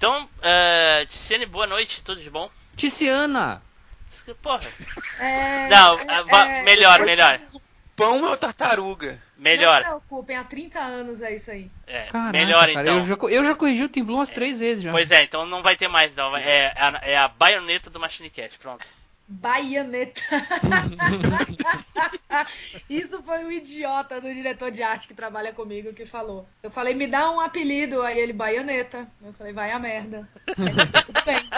Então, uh, Ticiane, boa noite, tudo de bom? Ticiana! Porra. É, Não, é, é, melhor, melhor. Pão é o tartaruga. Melhor. Não se preocupem, há 30 anos é isso aí. É, Caraca, melhor cara, então. Eu já, eu já corrigi o Blue umas três vezes já. Pois é, então não vai ter mais, não. É, é, a, é a baioneta do Machine Cat, pronto. Baianeta. Isso foi um idiota do diretor de arte que trabalha comigo que falou. Eu falei, me dá um apelido. Aí ele, Baianeta. Eu falei, vai a merda. Aí, tudo bem.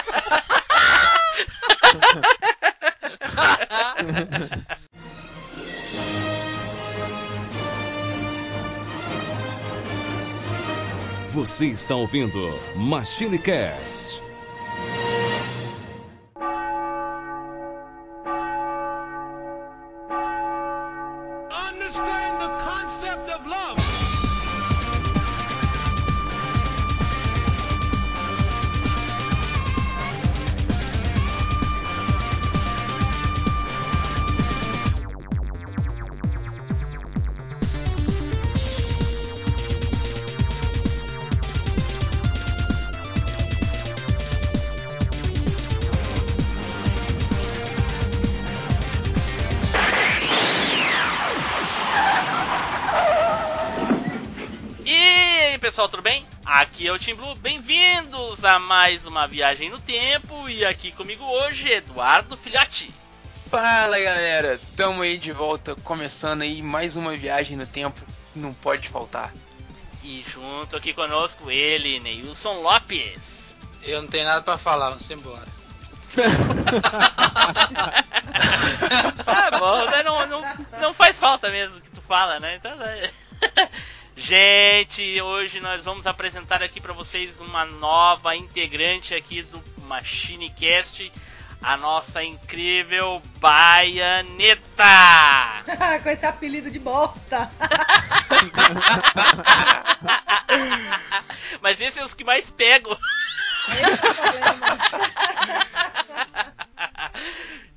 Você está ouvindo Machine Cast. É o Team Blue, bem-vindos a mais uma viagem no tempo e aqui comigo hoje Eduardo Filhote. Fala galera, tamo aí de volta, começando aí mais uma viagem no tempo, não pode faltar. E junto aqui conosco ele, Neilson Lopes. Eu não tenho nada pra falar, vamos embora. Tá bom, né? não, não, não faz falta mesmo que tu fala, né? Então, né? Gente, hoje nós vamos apresentar aqui pra vocês uma nova integrante aqui do MachineCast, a nossa incrível Baianeta. Com esse apelido de bosta. Mas esses são os que mais pegam. Esse é o problema.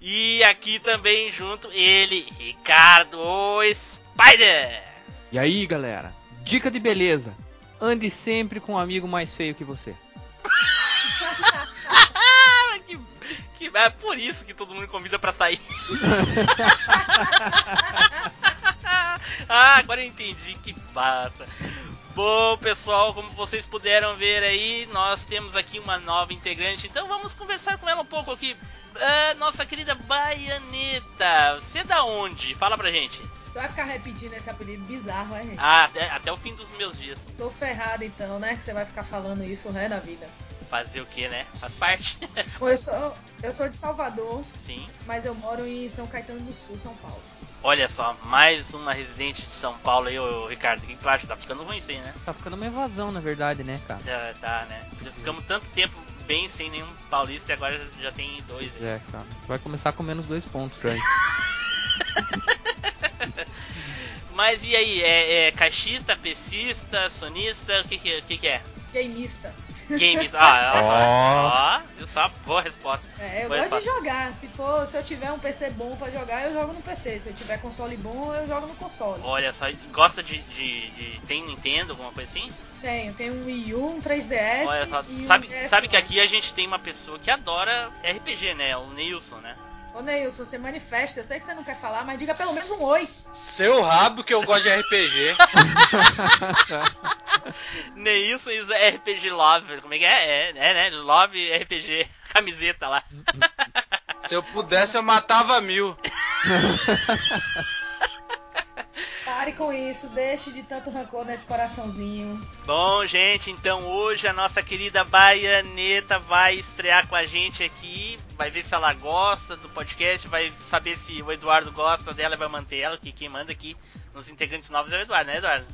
E aqui também junto ele, Ricardo o Spider. E aí, galera? Dica de beleza. Ande sempre com um amigo mais feio que você. Que, que, é por isso que todo mundo convida pra sair. ah, agora eu entendi que passa. Bom, pessoal, como vocês puderam ver aí, nós temos aqui uma nova integrante, então vamos conversar com ela um pouco aqui. Ah, nossa querida Baianeta, você é da onde? Fala pra gente. Você vai ficar repetindo esse apelido bizarro, é, gente? Ah, até, até o fim dos meus dias. Tô ferrado então, né? Que você vai ficar falando isso o resto da vida. Fazer o que, né? Faz parte. Bom, eu sou, eu sou de Salvador, Sim. mas eu moro em São Caetano do Sul, São Paulo. Olha só, mais uma residente de São Paulo aí, ô, Ricardo. O que tu acha? Tá ficando ruim isso aí, né? Tá ficando uma evasão, na verdade, né, cara? Já tá, né? Já ficamos tanto tempo bem sem nenhum paulista e agora já- tem dois. aí. É, cara. Vai começar com menos dois pontos já. Mas e aí, é, é caixista, pecista, sonista, o que que, que que é? Gameista. Games, ah, ó, ó, ó, só? Boa resposta. É, eu Boa gosto de resposta. jogar. Se for, se eu tiver um PC bom pra jogar, eu jogo no PC. Se eu tiver console bom, eu jogo no console. Olha só, gosta de, de, de- Tem Nintendo, alguma coisa assim? Tenho, tenho um Wii U, um 3DS. Olha só, e um sabe, sabe que aqui a gente tem uma pessoa que adora RPG, né? O Nilson, né? Ô Neilson, você manifesta. Eu sei que você não quer falar, mas diga pelo menos um oi. Seu rabo que eu gosto de RPG. Neilson is RPG Lover, como é que é? É, é né? Love RPG, camiseta lá. Se eu pudesse, eu matava mil. Pare com isso, deixe de tanto rancor nesse coraçãozinho. Bom, gente, então hoje a nossa querida Baianeta vai estrear com a gente aqui. Vai ver se ela gosta do podcast, vai saber se o Eduardo gosta dela e vai manter ela, que quem manda aqui nos integrantes novos é o Eduardo, né, Eduardo?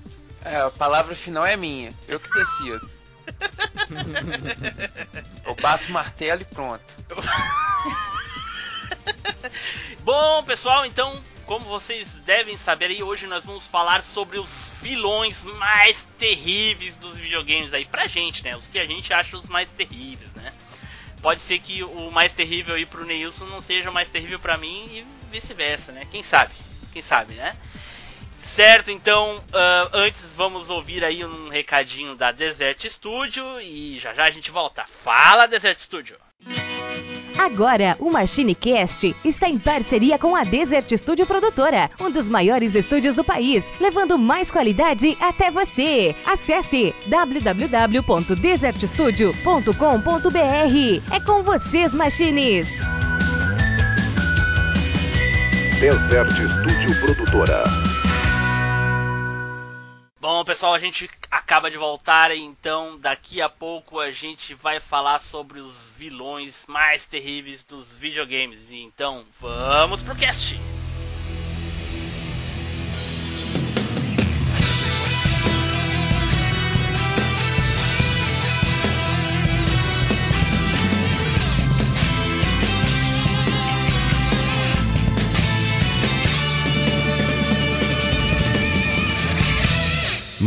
É, a palavra final é minha, eu que decido. eu bato o martelo e pronto. Bom, pessoal, então, como vocês devem saber aí, hoje nós vamos falar sobre os vilões mais terríveis dos videogames aí pra gente, né? Os que a gente acha os mais terríveis, né? Pode ser que o mais terrível aí pro Neilson não seja o mais terrível pra mim e vice-versa, né? Quem sabe? Quem sabe, né? Certo, então, ah, antes vamos ouvir aí um recadinho da Desert Studio e já já a gente volta. Fala, Desert Studio! Agora, o MachineCast está em parceria com a Desert Studio Produtora, um dos maiores estúdios do país, levando mais qualidade até você. Acesse www.desertstudio.com.br. É com vocês, Machines! Desert Studio Produtora. Bom, pessoal, a gente acaba de voltar, então daqui a pouco a gente vai falar sobre os vilões mais terríveis dos videogames. Então, vamos pro cast!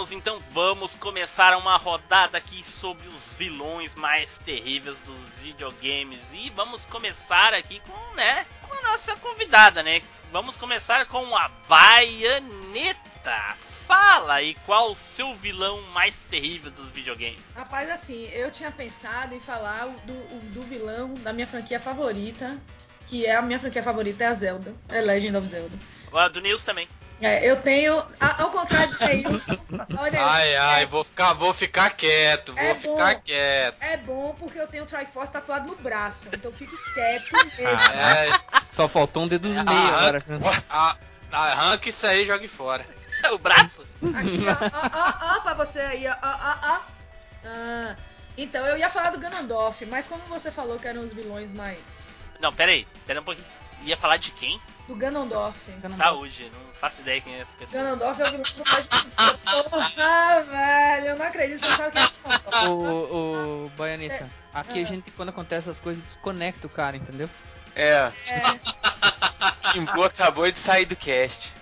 Voltamos, então vamos começar uma rodada aqui sobre os vilões mais terríveis dos videogames. E vamos começar aqui com, né, com a nossa convidada, né? Vamos começar com a Baianeta. Fala aí qual o seu vilão mais terrível dos videogames. Rapaz, assim, eu tinha pensado em falar do, do vilão da minha franquia favorita, que é a minha franquia favorita, é a Zelda. É Legend of Zelda. A do Nils também. É, eu tenho, ao contrário do Neilson, olha, Ai, ai, é, vou ficar, vou ficar quieto, vou É ficar bom. quieto. é bom porque eu tenho o Triforce tatuado no braço, então fique quieto mesmo. Ah. É, Só faltou um dedo no meio Ah, agora. a- arranca isso aí e jogue fora. o braço. Aqui, ó, ó, ó, ó, pra você aí, ó, ó, ó, ó. Ah, então, eu ia falar do Ganondorf, mas como você falou que eram os vilões mais... Não, pera aí, pera um pouquinho. Ia falar de quem? Do Ganondorf. Saúde, não faço ideia quem é essa pessoa. Ganondorf é o vilão do mais. Porra, velho, eu não acredito, você sabe quem é Ganondorf. Ô, ô, Baianeta, aqui Ah. a gente, quando acontece essas coisas, desconecta o cara, entendeu? É, É, Timbu acabou de sair do cast.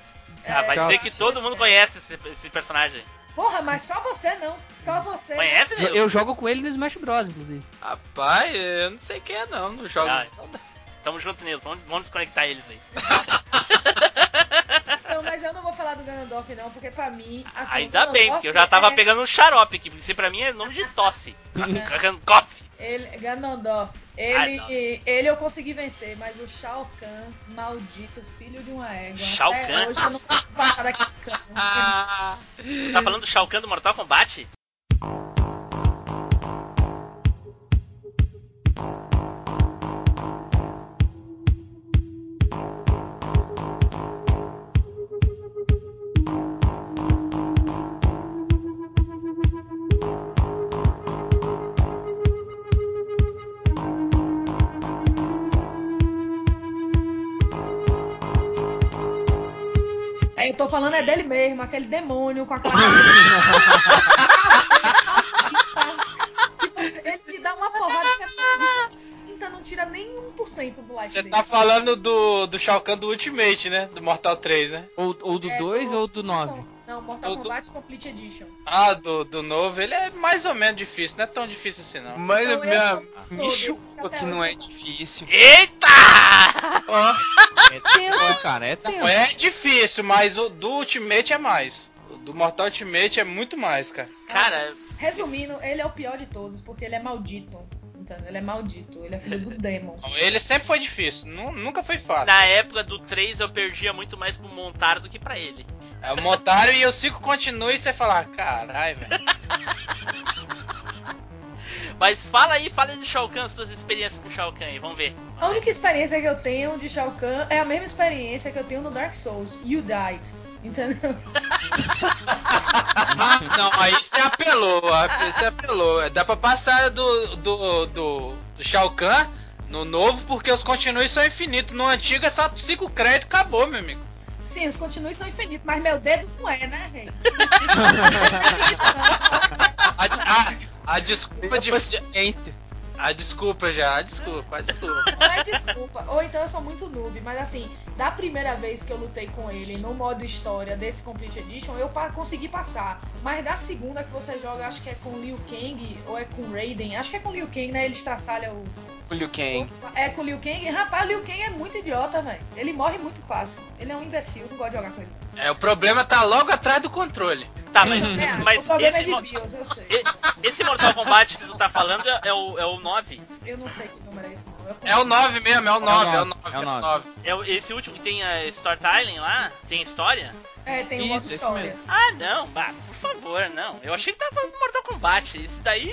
Ah, vai Tchau. dizer que todo mundo conhece esse, esse personagem. Porra, mas só você não. Só você. Conhece, Eu, Nils? eu jogo com ele no Smash Bros, inclusive. Rapaz, eu não sei quem é não, não jogo Ah. Tamo junto, Nils. Vamos, vamos desconectar eles aí. Não, mas eu não vou falar do Ganondorf não, porque pra mim, assim, Ainda bem, Ganondorf porque eu já tava é- pegando um xarope aqui, porque isso pra mim é nome de tosse. Coffee. Ele, Ganondorf, ele, não. ele eu consegui vencer, mas o Shao Kahn, maldito filho de uma égua. Shao Kahn? Hoje eu não consigo falar daquele cano. Ah, tá falando do Shao Kahn do Mortal Kombat? Tô falando é dele mesmo, aquele demônio com aquela cabeça. que você, ele me dá uma porrada, você pinta, não tira nem 1% do life você dele. tá falando do, do Shao Kahn do Ultimate, né? Do Mortal 3, né? Ou, ou do É, 2 ou do 9. Não, Mortal Do- do- Kombat Complete Edition. Ah, do, do novo, ele é mais ou menos difícil, não é tão difícil assim não. Mas Então, minha, é me todo, chupa que não é difícil. Eita! É tenso, cara, é. Não é difícil, mas o do Ultimate é mais. O do Mortal Ultimate é muito mais, cara. Cara, Resumindo, ele é o pior de todos, porque ele é maldito. Ele é maldito, ele é filho do demon. Ele sempre foi difícil, nu- nunca foi fácil. na época do 3 eu perdia muito mais pro Montaro do que pra ele. É o Motário e o Cico continua e você fala, caralho, velho. Mas fala aí, fala aí do Shao Kahn, suas experiências com o Shao Kahn aí, vamos ver. A única experiência que eu tenho de Shao Kahn é a mesma experiência que eu tenho no Dark Souls. You died. Entendeu? Ah, não, aí você apelou, aí você apelou. Dá pra passar do, do, do do Shao Kahn no novo porque os continues são infinitos. No antigo é só 5 créditos acabou, meu amigo. Sim, os continuos são infinitos, mas meu dedo não é, né, rei? A, a, a desculpa de. A desculpa já, a desculpa, a desculpa. Não é desculpa. Ou então eu sou muito noob, mas assim, da primeira vez que eu lutei com ele no modo história desse Complete Edition, eu pa consegui passar. Mas da segunda que você joga, acho que é com Liu Kang ou é com Raiden. Acho que é com Liu Kang, né? Ele estraçalha o. O Liu Kang. É com Liu Kang. Rapaz, o Liu Kang é muito idiota, velho. Ele morre muito fácil. Ele é um imbecil, não gosto de jogar com ele. É, o problema tá logo atrás do controle. Tá, mas, É, mas o problema é esse, de mo- BIOS, eu sei. esse Mortal Kombat que tu tá falando é, é o, é o 9. Eu não sei que número é esse, É o 9 mesmo, é o 9, é o 9. nove, É o é o 9. É o- esse último que tem a Storytelling lá? Tem história? É, tem o Isso, modo história. Ah, não, bah, por favor, não. Eu achei que tava falando do Mortal Kombat. Esse daí.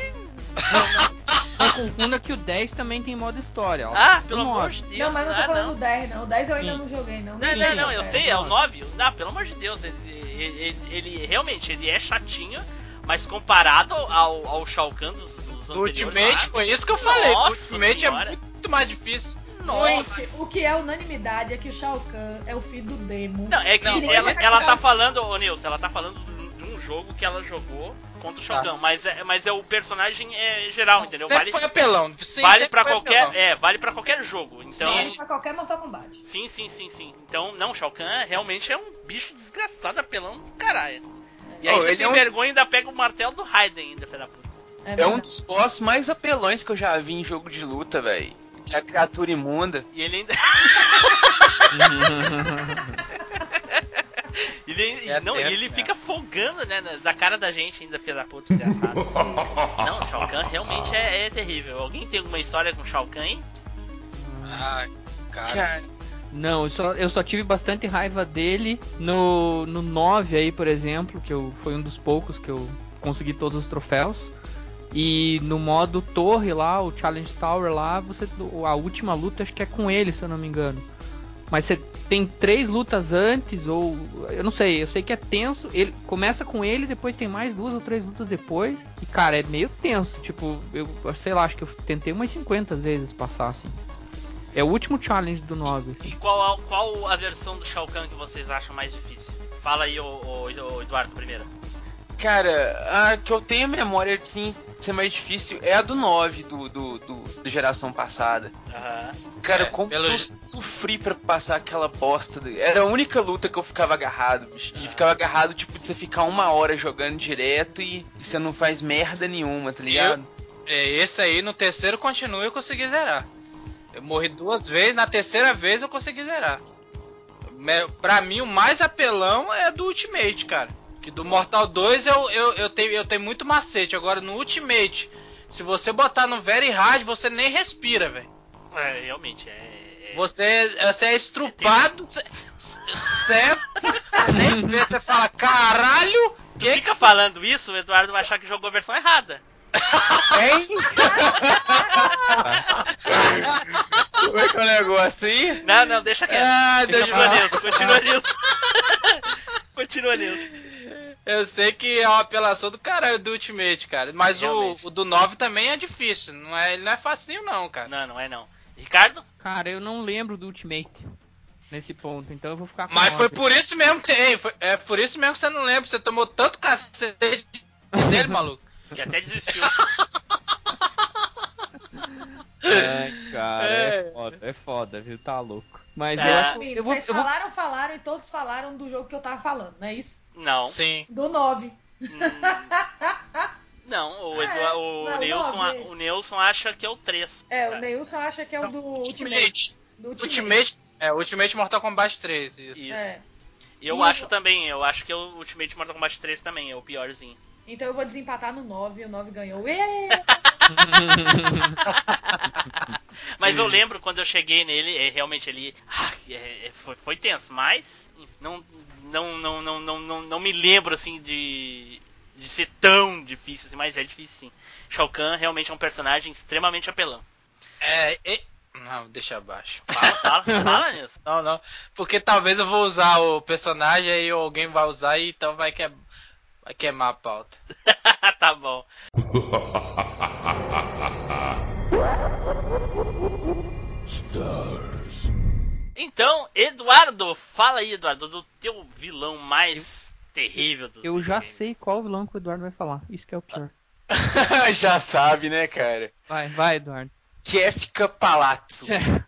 Não confunda que o 10 também tem modo história. ó. Ah, pelo amor de Deus. Não, mas não tô ah, falando não. do 10, não. O 10 eu ainda Sim. não joguei, não. Não, não, não, eu é. sei, é o 9. Não, pelo amor de Deus, ele, ele- ele- ele realmente ele é chatinho, mas comparado ao, ao Shao Kahn dos, dos Do anteriores Ultimate, lá, foi isso que eu falei. Nossa O Ultimate senhora. é muito mais difícil. Nossa. Gente, o que é unanimidade é que o Shao Kahn é o filho do Demo. Não, é que Não, ela, esse ela é tá falando, ô Nilson, ela tá falando de um jogo que ela jogou contra o Shao Tá. Mas, é, mas é o personagem é geral, entendeu? Sempre Vale, foi apelão. Sim, vale foi qualquer, apelão. é, vale para qualquer jogo. Então, Vale pra qualquer Mortal Kombat. sim, sim, sim, sim. Então, não, Shao Kahn realmente é um bicho desgraçado, apelão do caralho. E aí, Oh, ele sem é um- vergonha, ainda pega o martelo do Raiden ainda, filha da puta. É, É um dos boss mais apelões que eu já vi em jogo de luta, velho. É a criatura imunda. E ele ainda. ele, É não, ele né? fica folgando, né, na- da cara da gente ainda, filha da puta, desgraçado. não, o Shao Kahn realmente é, é terrível. Alguém tem alguma história com o Shao Kahn, hein? Ai, cara. Cara, Não, eu só, eu só tive bastante raiva dele no, no 9 aí, por exemplo, que eu, foi um dos poucos que eu consegui todos os troféus. E no modo torre lá, o Challenge Tower lá, você a última luta acho que é com ele, se eu não me engano. Mas você tem três lutas antes, ou. Eu não sei, eu sei que é tenso. Ele começa com ele, depois tem mais duas ou três lutas depois. E cara, é meio tenso. Tipo, eu sei lá, acho que eu tentei umas 50 vezes passar assim. É o último challenge do 9. E qual, a- qual a versão do Shao Kahn que vocês acham mais difícil? Fala aí, ô, ô, ô, Eduardo, primeiro. cara, a que eu tenho memória assim, ser mais difícil é a do 9 do, do, do, geração passada. Aham. Cara, É, como pelo eu sofri pra passar aquela bosta. de- Era a única luta que eu ficava agarrado, bicho. E ficava agarrado, tipo, de você ficar uma hora jogando direto e, e você não faz merda nenhuma, tá ligado? É, esse aí no terceiro continua eu consegui zerar. Eu morri duas vezes, na terceira vez eu consegui zerar. Pra mim, o mais apelão é do Ultimate, cara. Que do Mortal 2 eu, eu, eu, tenho, eu tenho muito macete. Agora no Ultimate, se você botar no Very Hard, você nem respira, velho. É, realmente, é. é- Você, você é estrupado, você, você, você nem vê, você fala, caralho, Tu que fica falando isso, o Eduardo vai achar que jogou a versão errada. Hein? Como é que é o negócio aí? Não, não, deixa quieto. Ah, deixa continua nisso, continua nisso. continua nisso. Eu sei que é uma apelação do caralho do Ultimate, cara. Mas o, o do 9 também é difícil. Não é, ele não é facinho, não, cara. Não, não é não. Ricardo? Cara, eu não lembro do Ultimate nesse ponto, então eu vou ficar com Mas foi por isso mesmo que. Ei, foi- é por isso mesmo que você não lembra. Você tomou tanto cacete dele, maluco. Que até desistiu. É, cara, é. É. foda, é foda, viu? Tá louco. Mas É. eu, eu, vou, vocês eu vou- falaram, falaram e todos falaram do jogo que eu tava falando, não é isso? Não. Sim. Do 9. Hum, Não, o, Edu, É, o, não, Nilson, esse. o Nilson acha que é o 3. É, o Neilson acha que é o do Ultimate. Do Ultimate. É, Ultimate Mortal Kombat 3. Isso. Isso. É. Eu E acho o- também, eu acho que é o Ultimate Mortal Kombat 3 também, é o piorzinho. Então eu vou desempatar no 9, o 9 ganhou. Mas eu lembro quando eu cheguei nele, é, realmente ele ah, é, é, foi, foi tenso, mas não, não, não, não, não, não, não me lembro assim de, de ser tão difícil, assim, mas é difícil sim. Shao Kahn realmente é um personagem extremamente apelão. É. e- Não, deixa abaixo. Fala, fala, fala nisso. Não, não. Porque talvez eu vou usar o personagem aí alguém vai usar e então vai, que... vai queimar a pauta. tá bom. Stars. Então, Eduardo, fala aí, Eduardo, do teu vilão mais terrível dos Eu já sei qual vilão que o Eduardo vai falar. Isso que é o pior. Já sabe, né, cara? Vai, vai, Eduardo. Kefka Palazzo.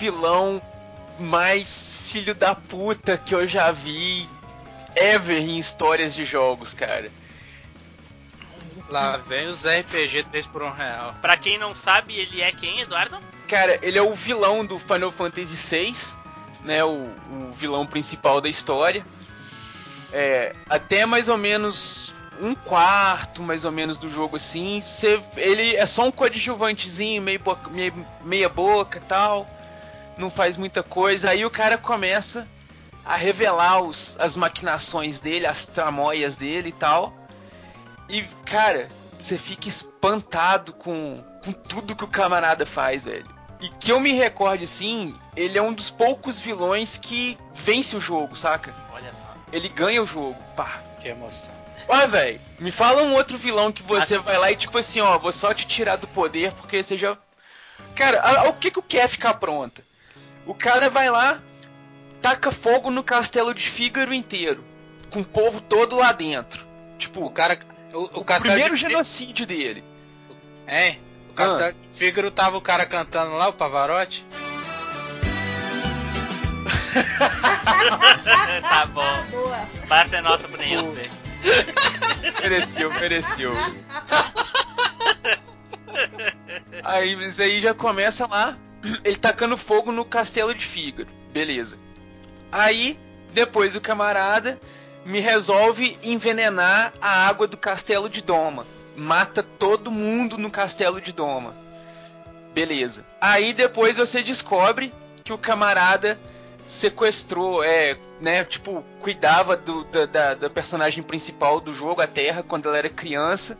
vilão mais filho da puta que eu já vi ever em histórias de jogos, cara. Lá vem os RPG 3 por 1 real. Pra quem não sabe, ele é quem, Eduardo? Cara, ele é o vilão do Final Fantasy VI, né? O, o vilão principal da história. É, até mais ou menos um quarto, mais ou menos, do jogo assim. cê- ele é só um coadjuvantezinho, meio boca- meia, meia boca e tal. Não faz muita coisa. Aí o cara começa a revelar os, as maquinações dele, as tramóias dele e tal. E, cara, você fica espantado com, com tudo que o camarada faz, velho. E que eu me recorde, assim, ele é um dos poucos vilões que vence o jogo, saca? Olha só. Ele ganha o jogo, pá. Que emoção. Olha, velho, me fala um outro vilão que você vai lá e tipo assim, ó, vou só te tirar do poder porque você já. Cara, a- o que que o quer ficar pronta? O cara vai lá, taca fogo no castelo de Fígaro inteiro, com o povo todo lá dentro. Tipo, O cara. O, o, o castelo primeiro de... genocídio dele. Hein? O castelo de Fígaro tava o cara cantando lá, o Pavarotti? tá bom. Boa. Passa é nossa pro aí. Mereceu, mereceu. Aí, mas aí já começa lá, ele tacando fogo no castelo de Fígaro. Beleza. Aí, depois o camarada me resolve envenenar a água do castelo de Doma. Mata todo mundo no castelo de Doma. Beleza. Aí depois você descobre que o camarada sequestrou, é, né, tipo, cuidava do, da, da, da personagem principal do jogo, a Terra, quando ela era criança,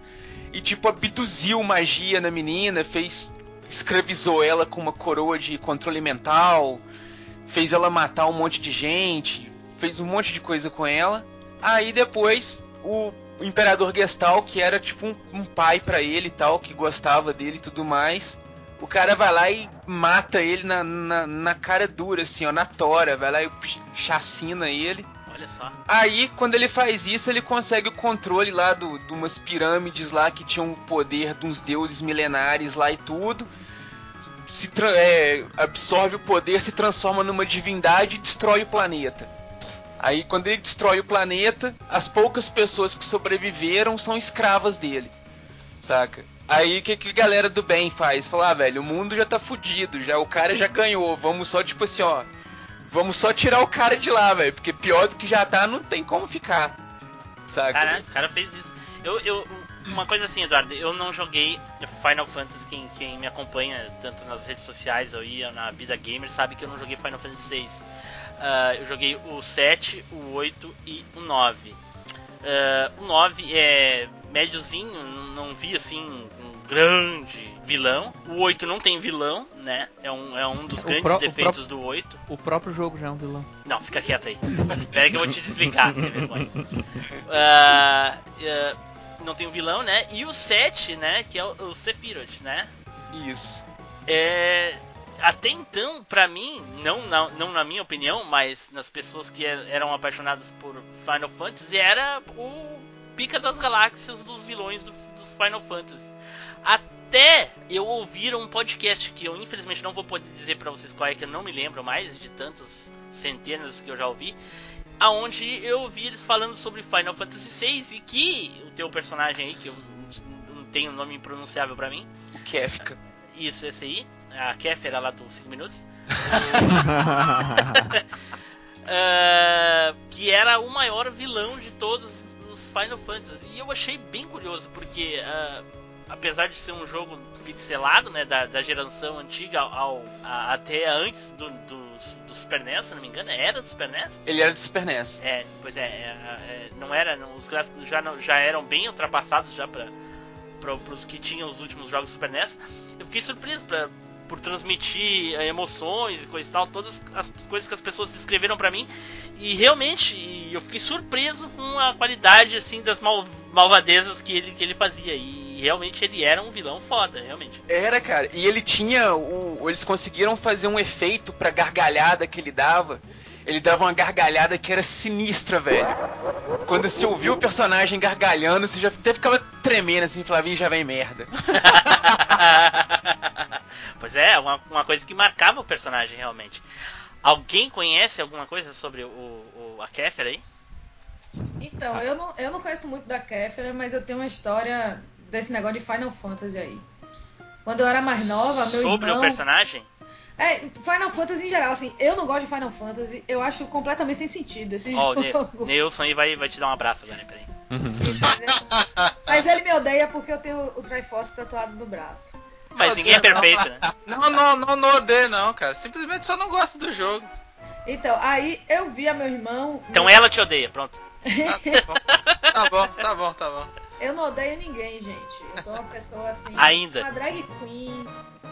e tipo, abduziu magia na menina, fez. Escravizou ela com uma coroa de controle mental, fez ela matar um monte de gente, fez um monte de coisa com ela. Aí depois o Imperador Gestal, que era tipo um, um pai pra ele e tal, que gostava dele e tudo mais. O cara vai lá e mata ele na, na, na cara dura, assim, ó, na tora. Vai lá e chacina ele. Olha só. Aí, quando ele faz isso, ele consegue o controle lá do, de umas pirâmides lá que tinham o poder de uns deuses milenares lá e tudo. Se é, absorve o poder, se transforma numa divindade e destrói o planeta. Aí, quando ele destrói o planeta, as poucas pessoas que sobreviveram são escravas dele. Saca? Aí o que, que a galera do bem faz? Fala, ah, velho, o mundo já tá fudido, já o cara já ganhou, vamos só, tipo assim, ó. Vamos só tirar o cara de lá, velho, porque pior do que já tá, não tem como ficar. Saca? O cara fez isso. Eu, eu, uma coisa assim, Eduardo, eu não joguei Final Fantasy, quem, quem me acompanha tanto nas redes sociais ia na vida gamer sabe que eu não joguei Final Fantasy 6. eu joguei o 7, o 8 e o 9. Ah, o 9 é médiozinho, não- vi assim grande vilão. O 8 não tem vilão, né? É um, é um dos grandes defeitos do 8. O próprio jogo já é um vilão. Não, fica quieto aí. Espera que eu vou te explicar, sem vergonha. Ah, ah, não tem o vilão, né? E o 7, né? Que é o, o Sephiroth, né? Isso. É, até então, pra mim, não na, não na minha opinião, mas nas pessoas que er- eram apaixonadas por Final Fantasy, era o pica das galáxias dos vilões do, dos Final Fantasy. Até eu ouvir um podcast que eu infelizmente não vou poder dizer pra vocês qual é, que eu não me lembro mais de tantos centenas que eu já ouvi. Aonde eu ouvi eles falando sobre Final Fantasy VI e que o teu personagem aí, que eu não tenho um nome impronunciável pra mim, O Kefka. isso, esse aí, a Kéfera lá dos 5 minutos. Ah, que era o maior vilão de todos os Final Fantasy. E eu achei bem curioso, porque ah, apesar de ser um jogo pixelado, né, da, da geração antiga ao, a- até antes do, do, do Super NES, se não me engano, era do Super NES? Ele era do Super NES. É, pois é, é, é, não era, não, os gráficos já, não- já eram bem ultrapassados já para os que tinham os últimos jogos do Super NES. Eu fiquei surpreso pra, por transmitir eh, emoções e coisa e tal, todas as coisas que as pessoas descreveram pra mim. E realmente, eu fiquei surpreso com a qualidade assim das mal, malvadezas que ele, que ele fazia. E realmente ele era um vilão foda, realmente. Era, cara. E ele tinha o. Eles conseguiram fazer um efeito pra gargalhada que ele dava. Ele dava uma gargalhada que era sinistra, velho. Quando você ouviu o personagem gargalhando, você já até ficava tremendo assim, falava, "Ih, já vem merda. pois é, uma, uma coisa que marcava o personagem realmente. Alguém conhece alguma coisa sobre o, o a Kéfera aí? Então, eu não, eu não conheço muito da Kéfera, mas eu tenho uma história desse negócio de Final Fantasy aí. Quando eu era mais nova, meu sobre irmão... o personagem? É, Final Fantasy em geral, assim, eu não gosto de Final Fantasy, eu acho completamente sem sentido esse Ó, o jogo. Ne- Nilson aí vai, vai te dar um abraço agora, peraí. Mas ele me odeia porque eu tenho o Triforce tatuado no braço. Mas ninguém é perfeito, né? Não, não, não, não odeio não, cara. Simplesmente só não gosto do jogo. Então, aí eu via meu irmão. Então ela te odeia, pronto. Tá bom, tá bom, tá bom. Eu não odeio ninguém, gente. Eu sou uma pessoa assim. Ainda. Uma drag queen,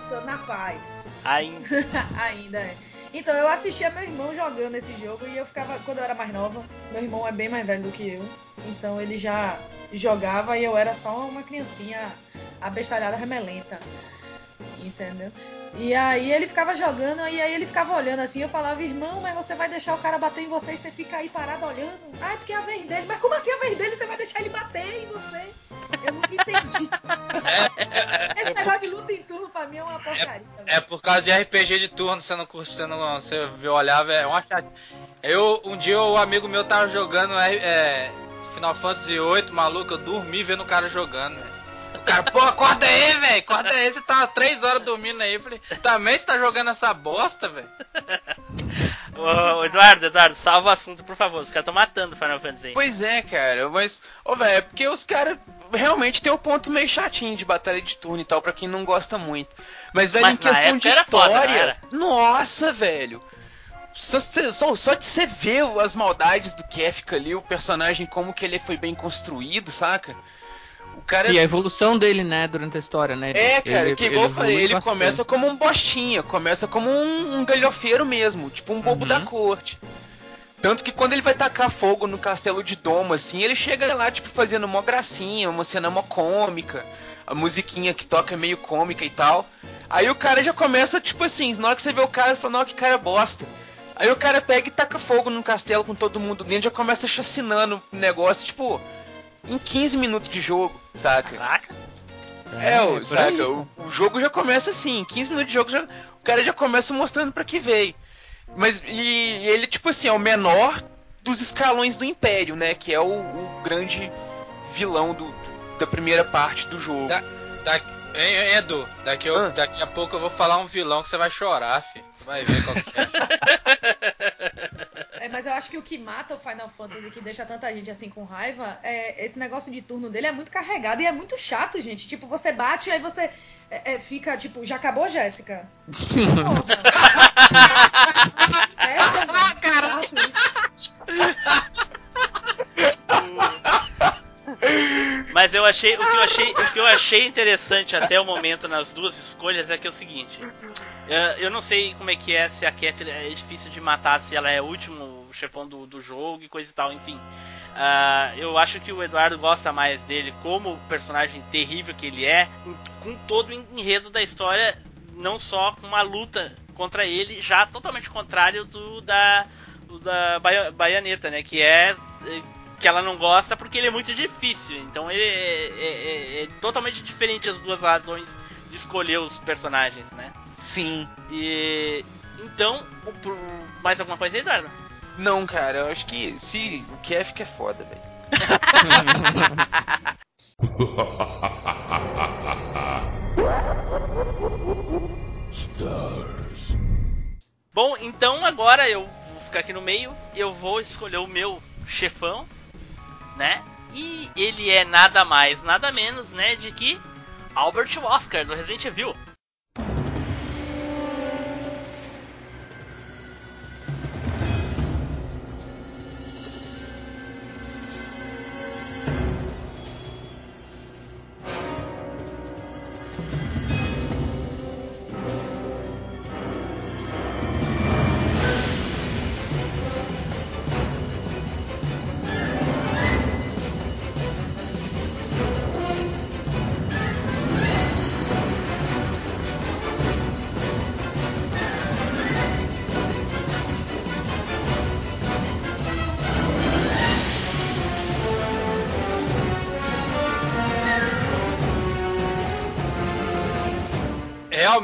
tô na paz. Ainda. Ainda é. Então, eu assistia meu irmão jogando esse jogo e eu ficava, quando eu era mais nova, meu irmão é bem mais velho do que eu. Então ele já jogava e eu era só uma criancinha abestalhada remelenta. Entendeu? E aí ele ficava jogando e aí ele ficava olhando assim, eu falava, irmão, mas você vai deixar o cara bater em você e você fica aí parado olhando? Ah, é porque é a vez dele. Mas como assim a vez dele? Você vai deixar ele bater em você? Eu nunca entendi. Esse negócio de luta em turno pra mim é uma porcaria. É por causa de RPG de turno, você não curte, você não. Você vê olhava, é uma chata. Eu, um dia o amigo meu tava jogando é, é, Final Fantasy VIII, maluco, eu dormi vendo o cara jogando, velho. O cara, pô, acorda aí, velho, acorda aí, você tá três horas dormindo aí. Eu falei, também você tá jogando essa bosta, velho? Ô, Eduardo, Eduardo, salva o assunto, por favor. Os caras estão matando o Final Fantasy. Pois é, cara, mas, ô, velho, é porque os caras realmente tem um ponto meio chatinho de batalha de turno e tal, pra quem não gosta muito. Mas, velho, Mas em questão de foda, história, era? nossa, velho. Só, só, só de você ver as maldades do Kefka ali, o personagem, como que ele foi bem construído, saca? Cara E a evolução dele, né, durante a história, né? É, cara, que igual eu falei, ele bastante. começa como um bostinha, começa como um, um galhofeiro mesmo, tipo um bobo Uhum. da corte. Tanto que quando ele vai tacar fogo no castelo de Doma, assim, ele chega lá, tipo, fazendo uma gracinha, uma cena mó cômica, a musiquinha que toca é meio cômica e tal. Aí o cara já começa, tipo assim, na hora que você vê o cara, fala, não, que cara bosta. Aí o cara pega e taca fogo no castelo com todo mundo dentro, já começa chacinando o negócio, tipo, em 15 minutos de jogo, saca? Caraca. É, o, por saca? aí. O, o jogo já começa assim, 15 minutos de jogo, já- o cara já começa mostrando pra que veio. Mas e, e ele, tipo assim, é o menor dos escalões do Império, né? Que é o, o grande vilão do, da primeira parte do jogo. Da- hein, Edu, daqui, eu- Ah. daqui a pouco eu vou falar um vilão que você vai chorar, fi. Vai ver qual que é. É, mas eu acho que o que mata o Final Fantasy, que deixa tanta gente assim com raiva, é esse negócio de turno dele é muito carregado e é muito chato, gente. Tipo, você bate e aí você é, é, fica, tipo, já acabou, Jéssica? Porra. é, isso. Mas eu achei, o que eu achei, o que eu achei interessante até o momento nas duas escolhas é que é o seguinte. eh, Eu não sei como é que é, se a Kefir é difícil de matar, se ela é o último chefão do, do jogo e coisa e tal, enfim. Ah, eu acho que o Eduardo gosta mais dele como personagem terrível que ele é, com todo o enredo da história, não só com uma luta contra ele, já totalmente contrário do da, do da baianeta, né? Que é eh, que ela não gosta porque ele é muito difícil. Então ele é, é- é- é totalmente diferente as duas razões de escolher os personagens, né? Sim. E então, mais alguma coisa aí, Eduardo? Não, cara, eu acho que se o Kef que é foda, velho. Bom, então agora eu vou ficar aqui no meio, eu vou escolher o meu chefão, né? E ele é nada mais, nada menos, né, de que Albert Wesker do Resident Evil.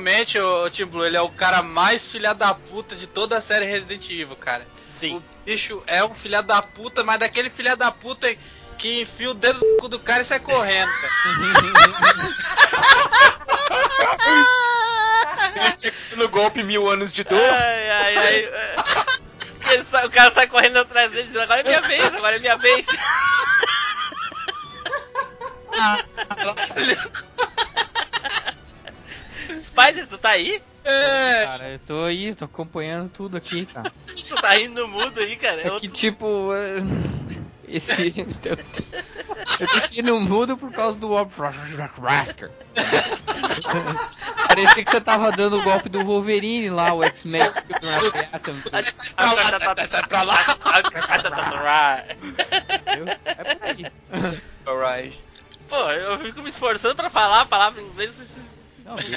Realmente, o Tim Blue, ele é o cara mais filha da puta de toda a série Resident Evil, cara. Sim. O bicho é um filha da puta, mas daquele filha da puta que enfia o dedo no cu do cara e sai correndo, cara. No golpe mil anos de dor. Ai, ai, ai. Ele sai- o cara sai correndo atrás dele dizendo, agora é minha vez, agora é minha vez. Spider, tu tá aí? É, Cara, eu tô aí, tô acompanhando tudo aqui, cara. Tu tá rindo mudo aí, cara. É É que outro- tipo. é, Esse. Eu, eu tô no mudo por causa do Rasker. Parecia que você tava dando o golpe do Wolverine lá, o X-Men. pra lá, sai pra lá. É por aí. Alright. Pô, eu fico me esforçando pra falar a palavra em inglês. vocês- Não, acho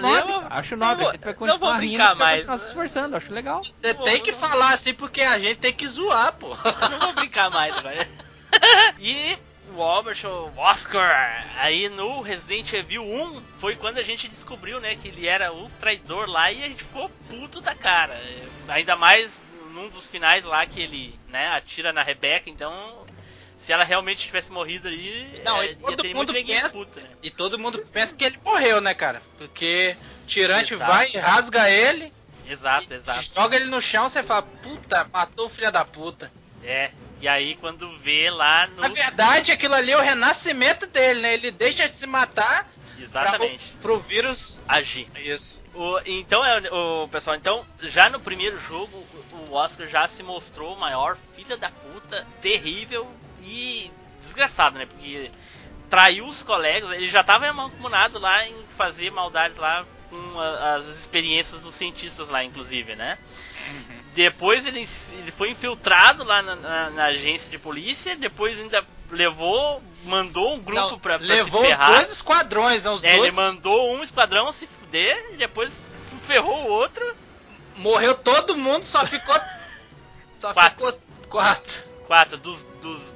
nobre, acho nobre. não vai vou- não vou continuar brincar rindo, vai mais. continuar se esforçando, acho legal. Você tem que falar assim porque a gente tem que zoar, pô. Não vou brincar mais agora. e o Albert o Oscar aí no Resident Evil 1 foi quando a gente descobriu, né, que ele era o traidor lá e a gente ficou puto da cara. Ainda mais num dos finais lá que ele, né, atira na Rebeca, então se ela realmente tivesse morrido ali, Não, é, ia todo ter mundo muito ninguém pensa- né? E todo mundo pensa que ele morreu, né, cara? Porque o tirante Exato. vai, rasga ele, Exato, exato. joga ele no chão, você fala, puta, matou o filho da puta. É. E aí quando vê lá no Na verdade, aquilo ali é o renascimento dele, né? Ele deixa de se matar exatamente pra, pro vírus agir. Isso. O, então, é, o pessoal, então, já no primeiro jogo, o- o Oscar já se mostrou o maior filho da puta, terrível e desgraçado, né? Porque traiu os colegas, ele já tava mancomunado lá em fazer maldades lá com as experiências dos cientistas lá, inclusive, né? Depois ele, ele foi infiltrado lá na, na- na agência de polícia, depois ainda levou, mandou um grupo Não, pra, pra levou se ferrar. dois esquadrões, né? Os É, dois. ele mandou um esquadrão se fuder e depois ferrou o outro. Morreu todo mundo, só ficou. Só Quatro. ficou quatro. Quatro. Dos, dos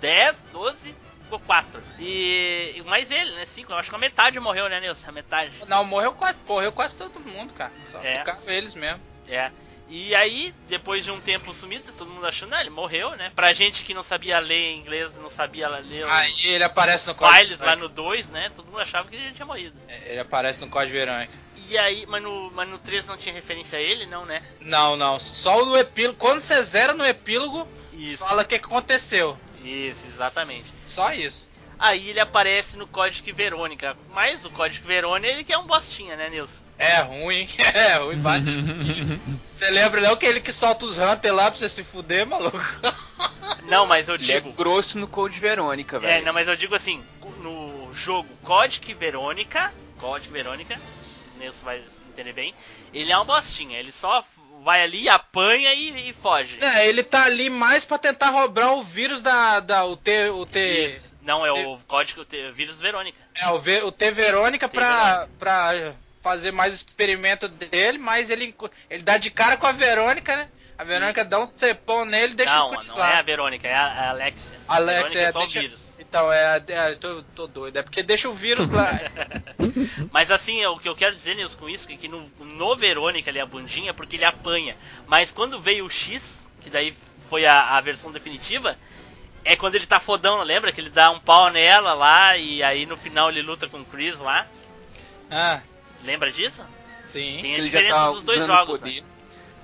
10, 12, ficou quatro. E, mais ele, né? Cinco. Eu acho que a metade morreu, né, Nilson? A metade. Não, morreu quase, morreu quase todo mundo, cara. Só É. ficava eles mesmo. É. E aí, depois de um tempo sumido, todo mundo achando, ah, ele morreu, né? Pra gente que não sabia ler inglês, não sabia ler os Aí ele aparece no files lá no 2, né? Todo mundo achava que ele já tinha morrido. É, Ele aparece no código verônica. E aí, mas no, mas no 3 não tinha referência a ele, não, né? Não, não. Só no epílogo. Quando você zera no epílogo, Isso. fala o que aconteceu. Isso, exatamente. Só isso. Aí ele aparece no Código Verônica. Mas o Código Verônica, ele que é um bostinha, né, Nilson? É ruim, é ruim, bate. Você lembra não que ele que solta os Hunter lá pra você se fuder, maluco? Não, mas eu Ele é digo. grosso no Code Verônica, É, velho. não, mas eu digo assim, no jogo Código Verônica, Código Verônica, o Nilson vai entender bem, ele é um bostinha, ele só vai ali, apanha e, e foge. É, ele tá ali mais pra tentar roubar o vírus da. da o T. O T. Isso. Não, é o código T- vírus Verônica. É, o, v, o T Verônica T pra, pra fazer mais experimento dele, mas ele, ele dá de cara com a Verônica, né? A Verônica dá um cepão nele e deixa não, o Chris não lá. é a Verônica, é a, Alexia. A Alex, Verônica é, só deixa- o vírus. Então, é, é tô, tô doido. É porque deixa o vírus lá. Mas assim, o que eu quero dizer, Nils, com isso, é que no, no Verônica ele é a bundinha porque ele apanha. Mas quando veio o X, que daí foi a, a versão definitiva, é quando ele tá fodão, lembra? Que ele dá um pau nela lá e aí no final ele luta com o Chris lá. ah, Lembra disso? sim. Tem a Ele já diferença tá dos dois jogos, poder. né?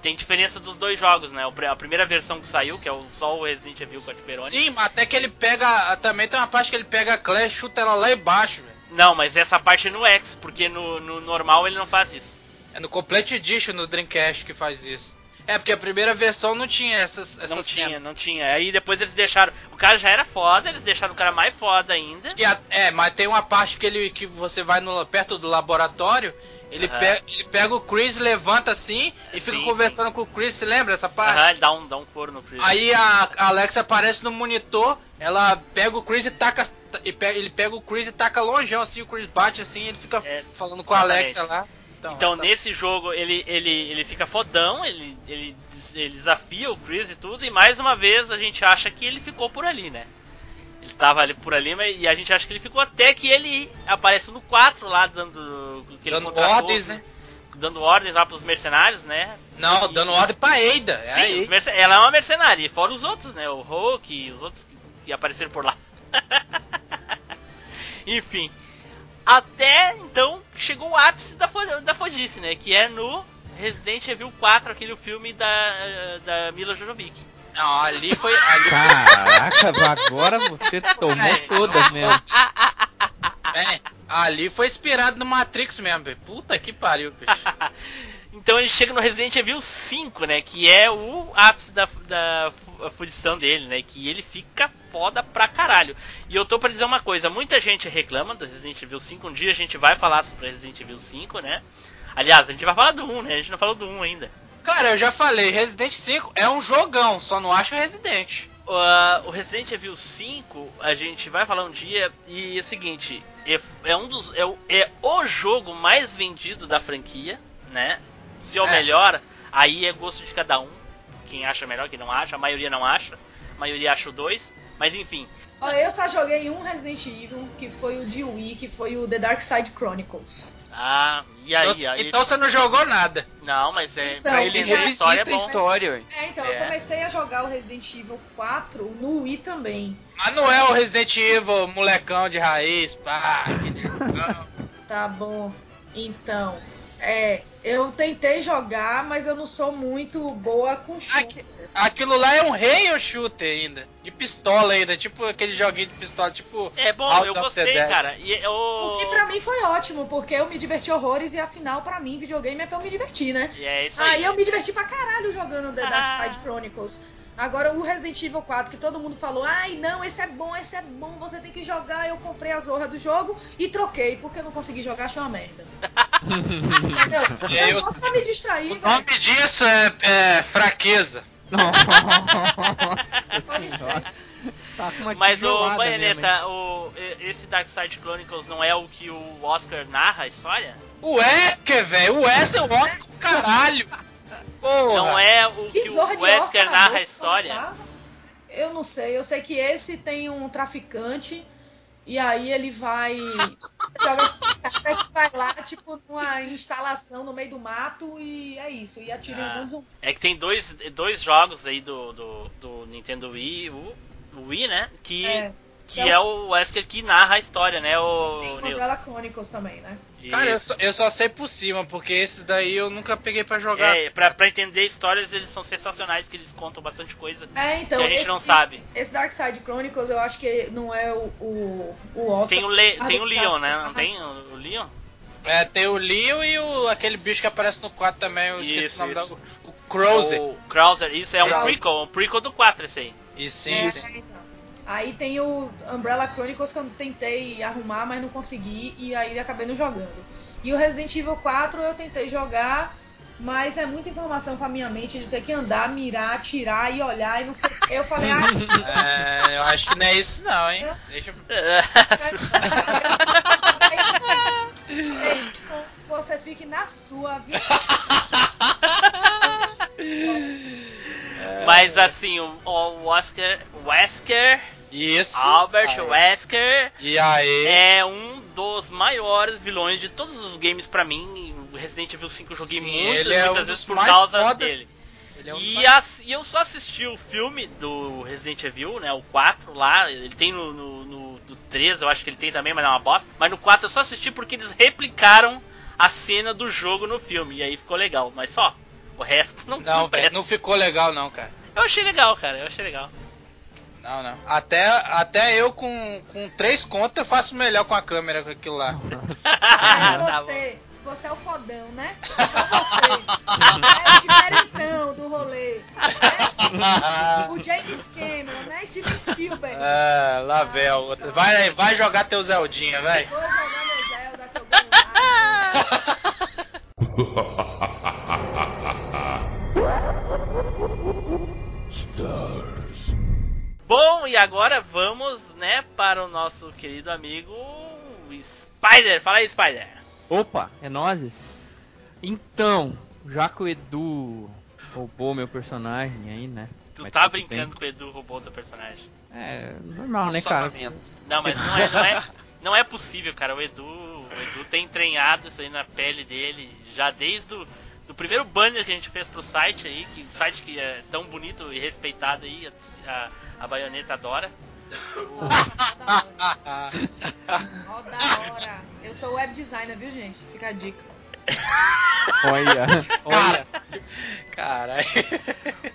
Tem diferença dos dois jogos, né? A primeira versão que saiu, que é o, só o Resident Evil com a Verônica. Sim, mas até que ele pega. Também tem uma parte que ele pega a Claire e chuta ela lá embaixo, velho. Não, mas essa parte é no X, porque no, no normal ele não faz isso. É no Complete Edition no Dreamcast que faz isso. É, porque a primeira versão não tinha essas, essas não tinha, cenas. não tinha. Aí depois eles deixaram. O cara já era foda, eles deixaram o cara mais foda ainda. A- é, mas tem uma parte que ele que você vai no, perto do laboratório, ele, Aham. pega, ele pega o Chris, levanta assim e fica Sim, conversando com o Chris, você lembra essa parte? Aham, ele dá um, dá um couro no Chris. Aí a a Alexa aparece no monitor, ela pega o Chris e taca. E pega, ele pega o Chris e taca longeão assim, o Chris bate assim e ele fica É, falando com a Alexa exatamente. lá. Então, essa- nesse jogo ele, ele, ele fica fodão, ele, ele, ele desafia o Chris e tudo, e mais uma vez a gente acha que ele ficou por ali, né? Tava ali por ali, mas, e a gente acha que ele ficou até que ele aparece no 4 lá, dando. Que ele Dando ordens, né? Dando ordens lá pros mercenários, né? Não, E- dando ordem pra Eida. É Sim, mercen- ela é uma mercenária, e fora os outros, né? O Hulk e os outros que, que apareceram por lá. Enfim. Até então chegou o ápice da, fo- da fodice, né? Que é no Resident Evil 4, aquele filme da, da Mila Jovovich. Não, ali foi. Ali, Caraca, agora você tomou todas mesmo. é, ali foi inspirado no Matrix mesmo, velho. Puta que pariu, bicho. Então ele chega no Resident Evil 5, né? Que é o ápice da, da fu- fundição dele, né? Que ele fica foda pra caralho. E eu tô pra dizer uma coisa: muita gente reclama do Resident Evil 5. Um dia a gente vai falar sobre Resident Evil 5, né? Aliás, a gente vai falar do 1, né? A gente não falou do 1 ainda. Cara, eu já falei, Resident 5 é um jogão, só não acho Resident. Uh, o Resident Evil 5 a gente vai falar um dia e é o seguinte é, é um dos é o, é o jogo mais vendido da franquia né se é o É. melhor aí é gosto de cada um quem acha melhor quem não acha a maioria não acha a maioria acha o 2 mas enfim Ó, eu só joguei um Resident Evil, que foi o de Wii, que foi o The Dark Side Chronicles. ah e aí, então, aí então você não jogou nada. não mas é Então, pra ele a revisita história é bom história. É, então, É. eu comecei a jogar o Resident Evil 4 no Wii também. Mas não é o Resident Evil molecão de raiz, pá. Tá bom. Então, é, eu tentei jogar, mas eu não sou muito boa com chute. Aqui- Aquilo lá é um rail shooter ainda. De pistola ainda, tipo aquele joguinho de pistola, tipo. é bom House eu gostei cara e eu... O que pra mim foi ótimo, porque eu me diverti horrores e afinal, pra mim, videogame é pra eu me divertir, né? E é isso aí Aí eu me diverti pra caralho jogando The Ah. Dark Side Chronicles. Agora o Resident Evil 4, que todo mundo falou, ai não, esse é bom, esse é bom, você tem que jogar. Eu comprei a zorra do jogo e troquei, porque eu não consegui jogar, achei uma merda. E aí Eu eu- pra me distrair, O velho. nome disso é, é fraqueza. Tá uma Mas o Baioneta, o, esse Dark Side Chronicles não é o que o Oscar narra a história? O Wesker, velho. O Wesker é o Oscar do caralho. Porra. Não é o que Que zorra o de Wesker narra a história? Eu não sei, eu sei que esse tem um traficante e aí ele vai. joga vai lá, tipo, numa instalação no meio do mato e é isso. E atira em Ah. alguns zumbis. É que tem dois, dois jogos aí do, do, do Nintendo Wii, o, o Wii, né? Que É. que é o Wesker que narra a história, né, o Tem o Chronicles também, né? Cara, eu Isso. só, eu só sei por cima, porque esses daí eu nunca peguei pra jogar. É, pra, pra entender histórias, eles são sensacionais, que eles contam bastante coisa É, então. que a gente esse, não sabe. Esse Dark Side Chronicles eu acho que não é o, o, o Oscar. Tem o, Le, Ah, tem o tá. Leon, né? Não tem o, Leon? É, tem o Leo e o, aquele bicho que aparece no 4 também, eu esqueci Isso, o nome da. isso. O, o Krauser. O Krauser, isso é um prequel, um prequel do 4 esse aí. Isso, sim, É, sim. Aí tem o Umbrella Chronicles que eu tentei arrumar, mas não consegui, e aí acabei não jogando. E o Resident Evil 4 eu tentei jogar, mas é muita informação pra minha mente de ter que andar, mirar, atirar e olhar e não sei. Eu falei, ah, É, eu acho que não é isso não, hein? Deixa eu... é isso, você fique na sua, viu? Mas assim, o, o Oscar Wesker, Isso. Albert Aí. Wesker, E aí? é um dos maiores vilões de todos os games pra mim. O Resident Evil 5 eu joguei Sim, muitas, é um muitas dos vezes por causa fodas. dele. Ele é um E, as- e eu só assisti o filme do Resident Evil, né? O 4 lá. Ele tem no, no, no- do 3, eu acho que ele tem também, mas é uma bosta. Mas no 4 eu só assisti porque eles replicaram a cena do jogo no filme. E aí ficou legal, mas só. O resto não, Não, presta. não ficou legal não, cara. Eu achei legal, cara. Eu achei legal. Não, não. Até, até eu com, com três contas eu faço melhor com a câmera com aquilo lá. Ah, Tá você, você é o fodão, né? Só você. É o diferentão do rolê. né? O James Cameron, né? Steven Spielberg. Ah, lá vem a outra. Vai, vai jogar teu Zeldinha, vai. Vou jogar meu Zelda que eu ganho Bom, e agora vamos, né, para o nosso querido amigo Spider. Fala aí, Spider. Opa, é nozes? Então, já que o Edu roubou meu personagem aí, né? Tu Mas tá brincando que o Edu roubou teu personagem. É normal, né, cara? Não, mas não é, não é, não é possível, cara. O Edu, o Edu tem entranhado isso aí na pele dele já desde o do primeiro banner que a gente fez pro site aí, que o site que é tão bonito e respeitado aí, a, a, a baioneta adora. Ó, da hora. Ó, da hora. Eu sou web designer, viu, gente? Fica a dica. Olha, olha. Caralho.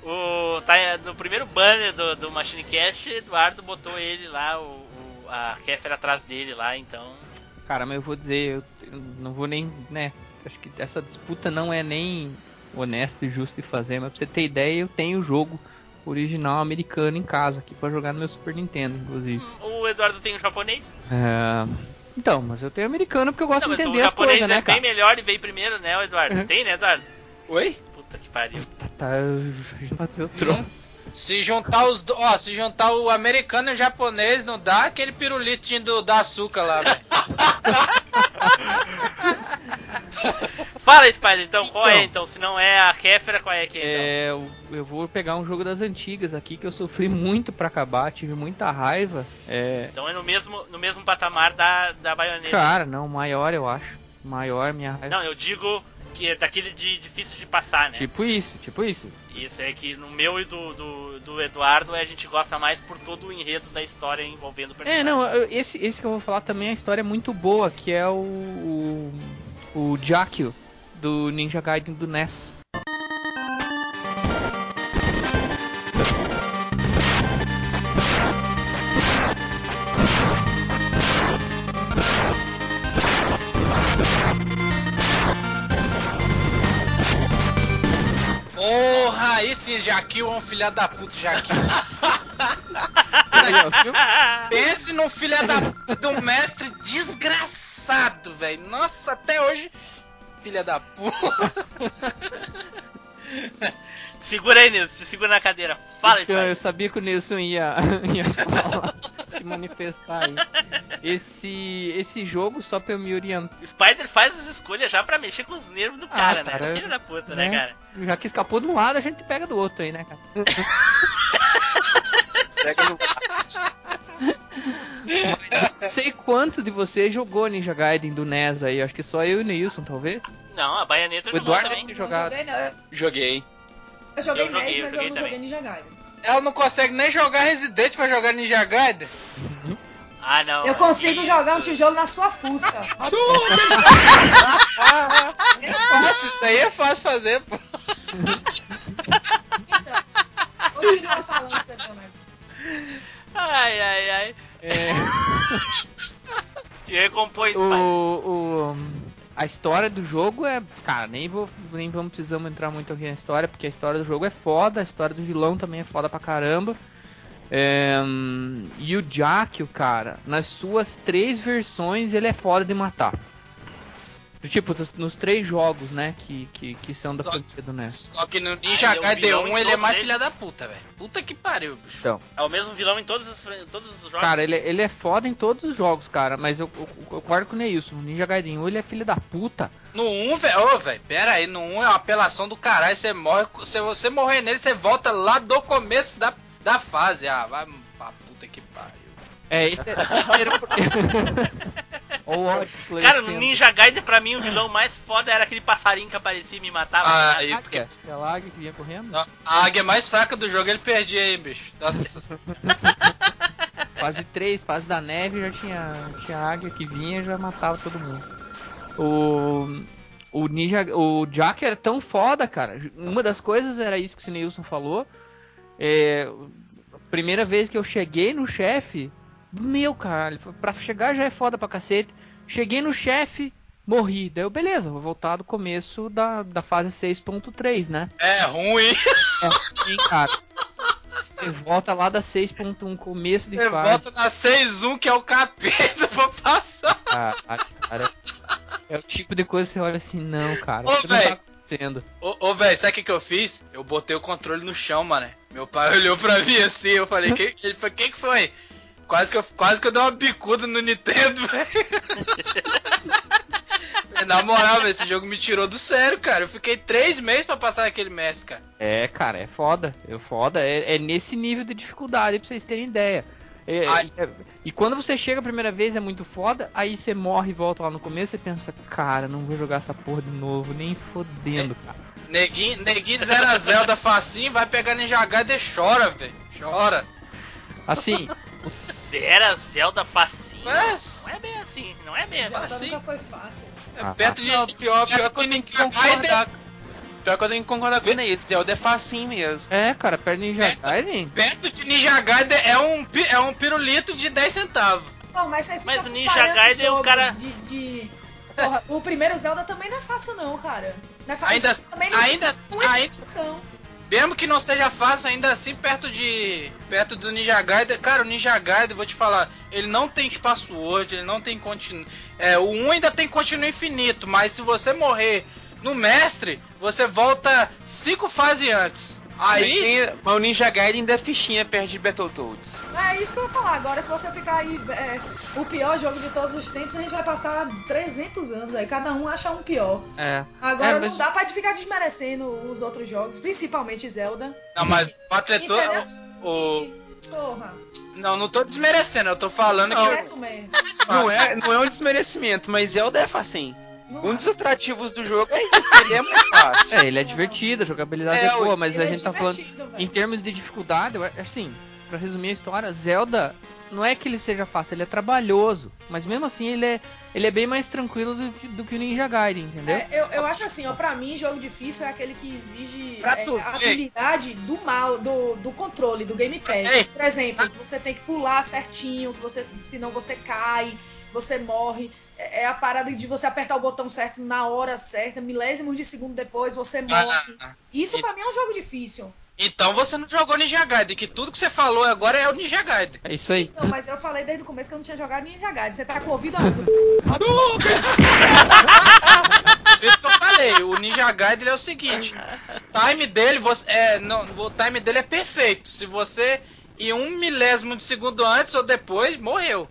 O, tá, no primeiro banner do, do Machine Cast, Eduardo botou ele lá, o, o- a Kéfera atrás dele lá, então. Cara, mas eu vou dizer, eu não vou nem, né? Acho que essa disputa não é nem honesta e justa de fazer, mas pra você ter ideia, eu tenho o jogo original americano em casa aqui pra jogar no meu Super Nintendo, inclusive. O Eduardo tem o japonês. É, Então, mas eu tenho americano porque eu gosto Não, de mas o entender as japonês coisas, é né, bem cara? melhor e veio primeiro, né, o Eduardo? Uhum. Tem, né, Eduardo? Oi? Puta que pariu. Tá, tá, a gente vai fazer o troco. Se juntar os ó, se juntar o americano e o japonês, não dá aquele pirulitinho do, da açúcar lá, velho. Fala, Spider, então, qual Então. é então? Se não é a Kéfera, qual é que é, então? É, eu, eu vou pegar um jogo das antigas aqui que eu sofri muito pra acabar, tive muita raiva. É, Então é no mesmo, no mesmo patamar da, da baioneta. cara, não, maior eu acho. Maior minha raiva. Não, eu digo que é daquele de difícil de passar, né? Tipo isso, tipo isso. Isso é que no meu e do, do, do Eduardo a gente gosta mais por todo o enredo da história envolvendo o personagem. É, não, esse, esse que eu vou falar também a história é muito boa, que é o. o, o Jakio do Ninja Gaiden do NES. Porra, aí sim, Jaquil é um filha da puta, Jaquil. Pense num filha da um mestre desgraçado, velho. Nossa, até hoje. Filha da puta. Segura aí, Nilson, te segura na cadeira. Fala, Então, eu sabia que o Nilson ia, ia falar, se manifestar aí. Esse, esse jogo, só pra eu me orientar, Spider faz as escolhas já pra mexer com os nervos do cara, cara, né? Filho da puta, né, né? cara? já que escapou de um lado, a gente pega do outro aí, né, cara? Pega no... Não sei quanto de você jogou Ninja Gaiden do NES aí, acho que só eu e o Nilson, talvez. Não, a baioneta O jogou Eduardo também. tem Não jogado. joguei, não. Eu- Joguei. Eu joguei Eu joguei, NES, eu mas joguei eu não também. joguei Ninja Gaiden. Ela não consegue nem jogar Resident pra jogar Ninja Gaiden. Ah, não. Eu é consigo isso. jogar um tijolo na sua fuça. É fácil, isso aí é fácil fazer, pô. Então, continua falando ver o negócio. Ai, ai, ai. É, Te recompõe, o, o, a história do jogo é. Cara, nem, vou, nem vamos precisamos entrar muito aqui na história, porque a história do jogo é foda, a história do vilão também é foda pra caramba. É, e o Jakio, cara, nas suas três versões ele é foda de matar. Tipo, nos- três jogos, né, que, que, que são da Só- franquia do NES. Só que no Ah, Ninja ele é um Gaiden vilão 1 em ele é todos mais eles. filha da puta, velho. Puta que pariu, bicho. É o mesmo vilão em todos os, em todos os jogos. Cara, ele, é- ele é foda em todos os jogos, cara, mas eu, eu, eu concordo com o Neilson. O Ninja Gaiden 1 ele é filho da puta. No 1, velho, ô, velho, pera aí, no 1 é uma apelação do caralho, você morre, se você morrer nele, você volta lá do começo da, da fase. Ah, vai pra puta que pariu. É, esse, é- esse era o ódio Cara, no. Ninja Gaiden, pra mim, o vilão mais foda era aquele passarinho que aparecia e me matava. Ah, aí, porque Águia, que é a águia que vinha correndo. a águia mais fraca do jogo ele perdia aí, bicho. Nossa, Fase 3, fase da neve, já tinha, tinha águia que vinha e já matava todo mundo. O. O Ninja. O Jack era tão foda, cara. Uma das coisas era isso que o Neilson falou. É, primeira vez que eu cheguei no chefe. Meu caralho, pra chegar já é foda pra cacete. Cheguei no chefe, morri. Daí eu, beleza, vou voltar do começo da, da fase 6.3, né? é ruim. É, sim, cara. Você volta lá da 6.1, começo de Você fase. volta na 6-1, que é o capeta pra passar. Ah, cara, é o tipo de coisa que você olha assim, não, cara, Ô, não tá. Ô, ô velho, sabe o que, que eu fiz? Eu botei o controle no chão, mano. Meu pai olhou pra mim assim, eu falei, que, ele falou, quem que foi? Quase que, eu, quase que eu dei uma bicuda no Nintendo, velho. Na moral, velho, esse jogo me tirou do sério, cara. Eu fiquei três meses pra passar aquele mestre, cara. É, cara, é foda, é foda, é, é nesse nível de dificuldade pra vocês terem ideia. É, Ai. é- e quando você chega a primeira vez é muito foda, aí você morre e volta lá no começo e pensa, cara, não vou jogar essa porra de novo, nem fodendo, cara. Neguinho, neguinho zero a Zelda facinho, vai pegar Ninja Gaiden e chora, velho. Chora. Assim, Era Zelda facinho. Mas, Não é bem assim, não é bem assim. Zelda assim? nunca foi fácil. é Ah, perto de... Não, pior, pior que eu tenho que concordar. Pior que eu tenho que concordar com o Ney. Zelda é facinho mesmo. é, cara, perto de Ninja Gaiden, Perto de Ninja Gaiden é um, é um pirulito de 10 centavos. Bom, mas vocês Mas ficam o Ninja Gaiden, o jogo cara- De, de- Porra, o primeiro Zelda também não é fácil não, cara. Não é fácil. Ainda- também não ainda- uma ainda-. Mesmo que não seja fácil, ainda assim, perto de. Perto do Ninja Gaiden. Cara, o Ninja Gaiden, vou te falar, ele não tem espaço hoje, ele não tem continuo. É, o 1 ainda tem continuo infinito, mas se você morrer no mestre, você volta cinco fases antes. Aí. tem- mas o Ninja Gaiden ainda é fichinha perto de Battletoads. É isso que eu ia falar. Agora, se você ficar aí, é, o pior jogo de todos os tempos, a gente vai passar 300 anos aí. Cada um acha um pior. é. Agora É, mas- não dá pra ficar desmerecendo os outros jogos, principalmente Zelda. Não, mas Battletoads. O. E- Porra, Não, não tô desmerecendo, eu tô falando que. direto mesmo. Não é, não é um desmerecimento, mas Zelda é facinho. Não Um é. dos atrativos do jogo é isso, ele é mais fácil. É, ele é divertido, a jogabilidade é, É, boa, mas a é gente tá falando divertido, em velho. termos de dificuldade, assim, pra resumir a história, Zelda não é que ele seja fácil, ele é trabalhoso, mas mesmo assim ele é, ele é bem mais tranquilo do, que- do que o Ninja Gaiden, entendeu? É, eu, eu acho assim, ó, pra mim, jogo difícil é aquele que exige é, tu, a habilidade do mal, do, do controle, do gamepad. Ei. Por exemplo, que você tem que pular certinho, que você, senão você cai, você morre. É a parada de você apertar o botão certo na hora certa, milésimos de segundo depois você morre. Ah, Isso e- pra mim é um jogo difícil. Então você não jogou Ninja Gaiden, que tudo que você falou agora é o Ninja Gaiden. É isso aí. Não, mas eu falei desde o começo que eu não tinha jogado Ninja Gaiden. Você tá com o ouvido isso que eu falei, o Ninja Gaiden é o seguinte, o time dele, você, é, não, o time dele é perfeito. Se você ir um milésimo de segundo antes ou depois, morreu.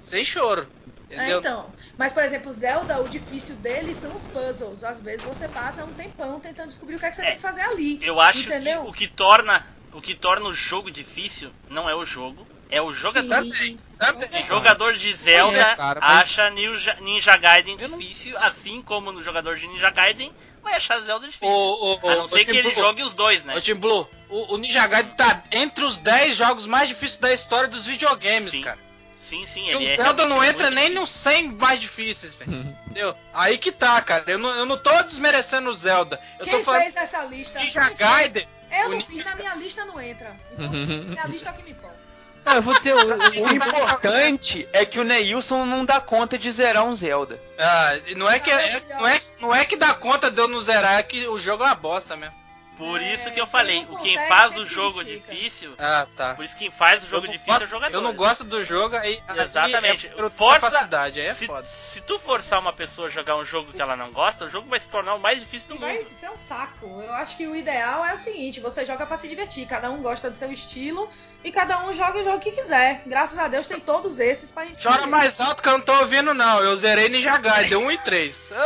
Sem choro. É, então. Mas, por exemplo, Zelda, o difícil dele são os puzzles. Às vezes você passa um tempão tentando descobrir o que, é que você tem que fazer ali. Eu acho Entendeu? que o que torna o que torna o jogo difícil não é o jogo, é o jogador. Sim. Também. Sim. Jogador de Zelda É, cara, mas- acha Ninja, Ninja Gaiden não- difícil, assim como no jogador de Ninja Gaiden vai achar Zelda difícil. O, o, a não ser que ele jogue os dois, né? Ô, Tim Blue, o, o Ninja Gaiden tá entre os 10 jogos mais difíceis da história dos videogames, Sim. cara. Sim, sim, E ele o é Zelda não entra nem difícil. nos 100 mais difíceis, velho. Entendeu? Aí que tá, cara. Eu não, eu não tô desmerecendo o Zelda. Eu Quem tô falando fez essa lista? Ninja? Gaiden. Eu não fiz, na minha lista não entra. Então, minha lista é o que me importa. Não, eu vou dizer, o, o- O importante é que o Neilson não dá conta de zerar um Zelda. Ah, não é que é- não é, não é que dá conta de eu não zerar, é que o jogo é uma bosta mesmo. Por É, isso que eu falei, o quem faz o jogo critica. difícil, Ah, tá. por isso quem faz o jogo difícil é o jogador. Eu não gosto do jogo, aí. aí Exatamente. é por Força- capacidade, aí é se, foda. se tu forçar uma pessoa a jogar um jogo que ela não gosta, o jogo vai se tornar o mais difícil do E vai mundo. ser um saco. Eu acho que o ideal é o seguinte: você joga pra se divertir. Cada um gosta do seu estilo e cada um joga o jogo que quiser. Graças a Deus tem todos esses pra gente Chora mais alto que eu não tô ouvindo, não. Eu zerei Ninja Gaiden, deu 1 e 3.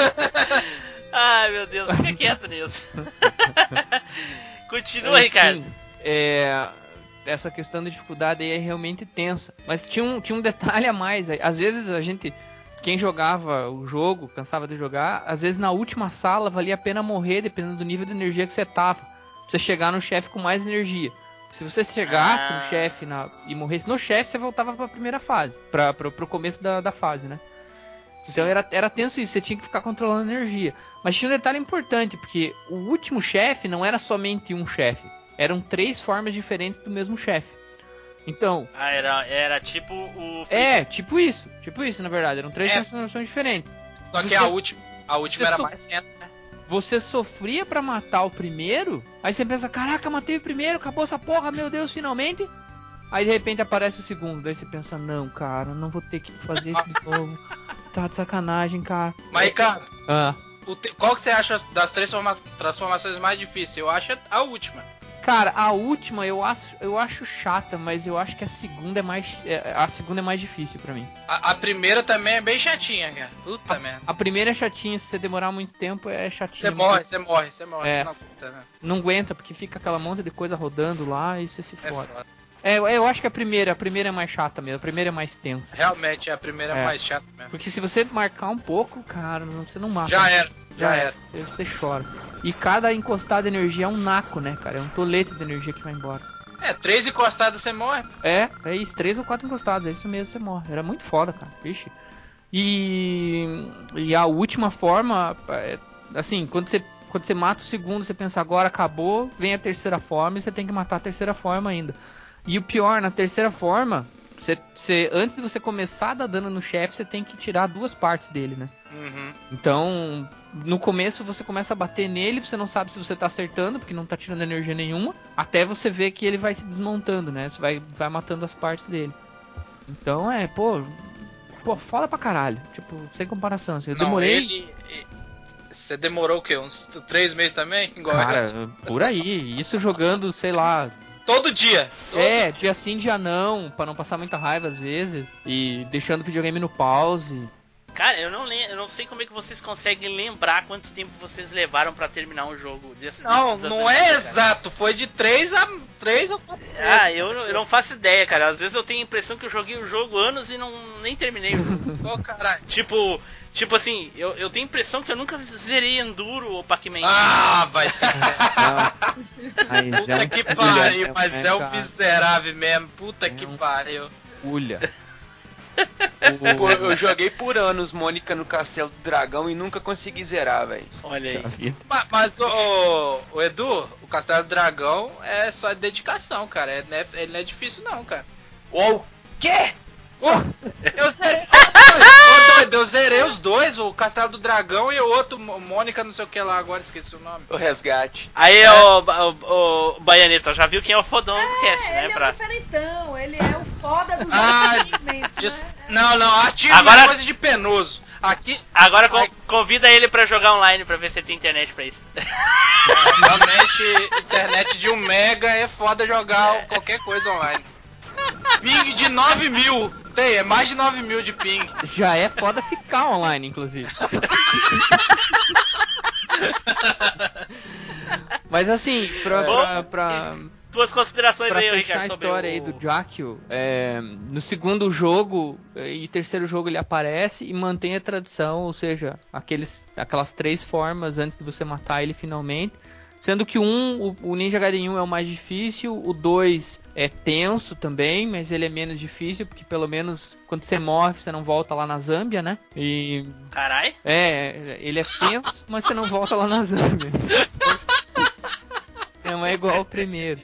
Ai meu Deus, fica quieto nisso. Continua, Mas, Ricardo. sim, é, essa questão da dificuldade aí é realmente tensa. Mas tinha um, tinha um detalhe a mais. Às vezes a gente, quem jogava o jogo, cansava de jogar, às vezes na última sala valia a pena morrer, dependendo do nível de energia que você tava. Pra você chegar no chefe com mais energia. Se você chegasse Ah. no chefe e morresse no chefe, você voltava pra primeira fase. Pra, pro começo da, da fase, né? Então era, era tenso isso, você tinha que ficar controlando a energia. Mas tinha um detalhe importante, porque o último chefe não era somente um chefe. Eram três formas diferentes do mesmo chefe. Então, Ah, era, era tipo o. é, tipo isso. Tipo isso, na verdade. Eram três É. transformações diferentes. Só que Você- a última, a última era so- mais lenta, né? Você sofria pra matar o primeiro, aí você pensa, caraca, matei o primeiro, acabou essa porra, meu Deus, finalmente. Aí de repente aparece o segundo, daí você pensa, não, cara, não vou ter que fazer isso de novo. Tá de sacanagem, cara. Mas, Ricardo, Ah. o te- qual que você acha das três forma- transformações mais difíceis? Eu acho a última. Cara, a última eu acho, eu acho chata, mas eu acho que a segunda é mais. é, A segunda é mais difícil pra mim. A, a primeira também é bem chatinha, cara. Puta merda. A primeira é chatinha, se você demorar muito tempo é chatinha. Você morre, você morre, você morre. É. Não aguenta, né? Não aguenta, porque fica aquela monte de coisa rodando lá e você se É fode. foda. É, eu acho que a primeira, a primeira é mais chata mesmo, a primeira é mais tensa. Realmente, a primeira é, É. mais chata mesmo. Porque se você marcar um pouco, cara, você não mata. Já era, já Já era. Você, você chora. E cada encostada de energia é um naco, né, cara? É um tolete de energia que vai embora. É, três encostadas você morre. É, é isso, três ou quatro encostados, é isso mesmo, você morre. Era muito foda, cara, vixe. E, e a última forma, é, assim, quando você, quando você mata o segundo, você pensa agora acabou, vem a terceira forma e você tem que matar a terceira forma ainda. E o pior, na terceira forma, você, você, antes de você começar a dar dano no chefe, você tem que tirar duas partes dele, né? Uhum. Então, no começo você começa a bater nele, você não sabe se você tá acertando, porque não tá tirando energia nenhuma, até você ver que ele vai se desmontando, né? Você vai, vai matando as partes dele. Então é, pô. Pô, foda pra caralho. Tipo, sem comparação. Assim, eu Não, demorei. ele- Você demorou o quê? Uns três meses também? Igual eu? Cara, por aí. Isso jogando, sei lá. Todo dia. Todo É, dia sim, dia não, pra não passar muita raiva às vezes. E deixando o videogame no pause. Cara, eu não, eu não sei como é que vocês conseguem lembrar quanto tempo vocês levaram pra terminar um jogo desse. Não, desse- não é exato. Foi de três a três ou quatro Ah, eu, não- eu não faço ideia, cara. Às vezes eu tenho a impressão que eu joguei o jogo anos e não nem terminei o jogo. Ô, caralho. tipo, tipo assim, eu, eu tenho a impressão que eu nunca zerei Enduro ou Pac-Man. Ah, vai se Mas é Puta um que pariu, mas é, é, o cara. miserável mesmo. Puta É que um- pariu. Culha. Pô, eu joguei por anos Mônica no Castelo do Dragão e nunca consegui zerar, velho. Olha aí. Sabia? Ma- Mas, o, o, Edu, o Castelo do Dragão é só dedicação, cara. É, não é- ele não é difícil, não, cara. O quê? Eu zerei. Ô, doido, eu zerei os dois, o Castelo do Dragão e o outro, Mônica, não sei o que lá, agora esqueci o nome. O resgate. Aí, É. Ba- ô, ô, Baianeta, já viu quem é o fodão do cast, É, né? ele é Pra... o diferentão, ele é o foda dos Ah, Diz- né? Não, não, ativo Agora- é coisa de penoso. Aqui, Agora con- convida ele pra jogar online pra ver se ele tem internet pra isso. realmente, internet de 1 mega é foda jogar qualquer coisa online. Ping de 9 mil. Tem, é mais de 9 mil de ping. Já é foda ficar online, inclusive. Mas assim, pra, Bom, pra, pra, Tuas considerações pra aí, Ricardo, a história o... aí do Jakio, é, no segundo jogo eh, e terceiro jogo ele aparece e mantém a tradição, ou seja, aqueles, aquelas três formas antes de você matar ele finalmente. Sendo que um, o, o Ninja Gaiden 1 é o mais difícil, o 2 é tenso também, mas ele é menos difícil, porque pelo menos quando você morre você não volta lá na Zâmbia, né? E Carai. é, ele é tenso, mas você não volta lá na Zâmbia. Não é igual ao primeiro.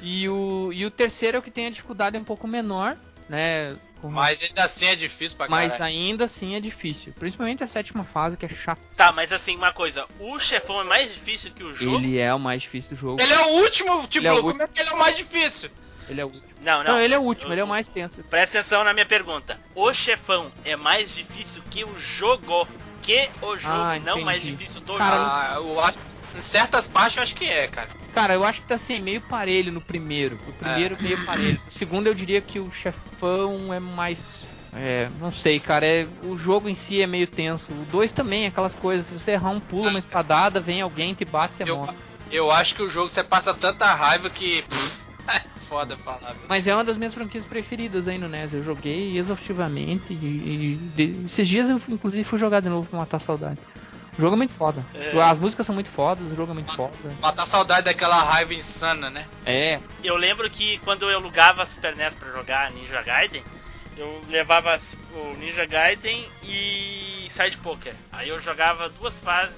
E o, e o terceiro é o que tem a dificuldade um pouco menor, né? Com- Mas ainda assim é difícil pra mas caralho. ainda assim é difícil. Principalmente a sétima fase, que é chato. Tá, mas assim, uma coisa, o chefão é mais difícil que o jogo? Ele é o mais difícil do jogo. Ele é o último, tipo, Ele é o como é que ele é o mais difícil? Ele é o último. Não, Não, não. ele é o último, Eu- ele é o mais tenso. Presta atenção na minha pergunta. O chefão é mais difícil que o jogo? Que o jogo, Ah, não mais difícil do Cara, jogo? Ah, eu acho, em certas partes eu acho que é, cara. Cara, eu acho que tá assim, meio parelho no primeiro. O primeiro meio parelho. O segundo eu diria que o chefão é mais. É, não sei, cara. É, o jogo em si é meio tenso. O 2 também, aquelas coisas. Se você errar um pulo, uma espadada, vem alguém, te bate, você Eu, morre. eu acho que o jogo você passa tanta raiva que. é foda falar. velho. Mas é uma das minhas franquias preferidas aí no NES. Eu joguei exaustivamente e, e de- esses dias eu inclusive fui jogar de novo pra matar a saudade. O jogo é muito foda. É. As músicas são muito fodas, o jogo é muito foda. Matar saudade daquela raiva insana, né? É, Eu lembro que quando eu alugava a Super NES pra jogar Ninja Gaiden, eu levava o Ninja Gaiden e Side Poker. Aí eu jogava duas fases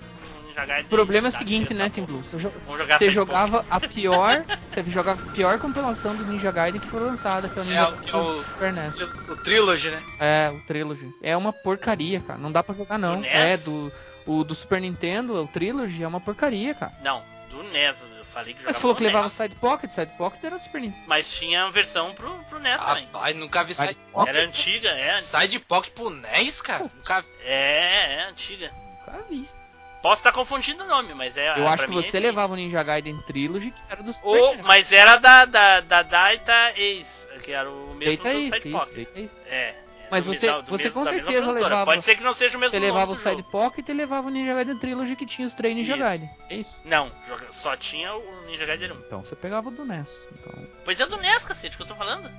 no Ninja Gaiden. o problema é o seguinte, né, porra. Blue? Você, jogar você jogava a pior. Você jogava a pior compilação do Ninja Gaiden que foi lançada, que é o Ninja É, o- é o- Super NES. O Trilogy, né? É, o Trilogy. É uma porcaria, cara. Não dá pra jogar, não. Do NES? É, do, o do Super Nintendo, o Trilogy, é uma porcaria, cara. Não, do NES. Eu falei que jogava Mas você falou que levava NES. Side Pocket, Side Pocket era do Super Nintendo. Mas tinha a versão pro, pro NES também. Rapaz, nunca vi Side Side Pocket? Era antiga, é. Side Pocket pro NES, cara? Nunca vi. É, é antiga. Nunca vi isso. Posso estar confundindo o nome, mas é. Eu pra acho que é você aí. levava o Ninja Gaiden Trilogy, que era do Super Ou, NES. mas era da, da, da Data Ace, que era o mesmo Data do Side Pocket. East. É. Mas do você- mesmo- do você mesmo- com certeza levava- Pode ser que não seja o mesmo Você levava do o Side jogo. Pocket e levava o Ninja Gaiden Trilogy que tinha os três Ninja. Gaiden. É isso. Não, só tinha o Ninja Gaiden 1. Então você pegava o do NES. Então, Pois é do NES, cacete, que eu tô falando.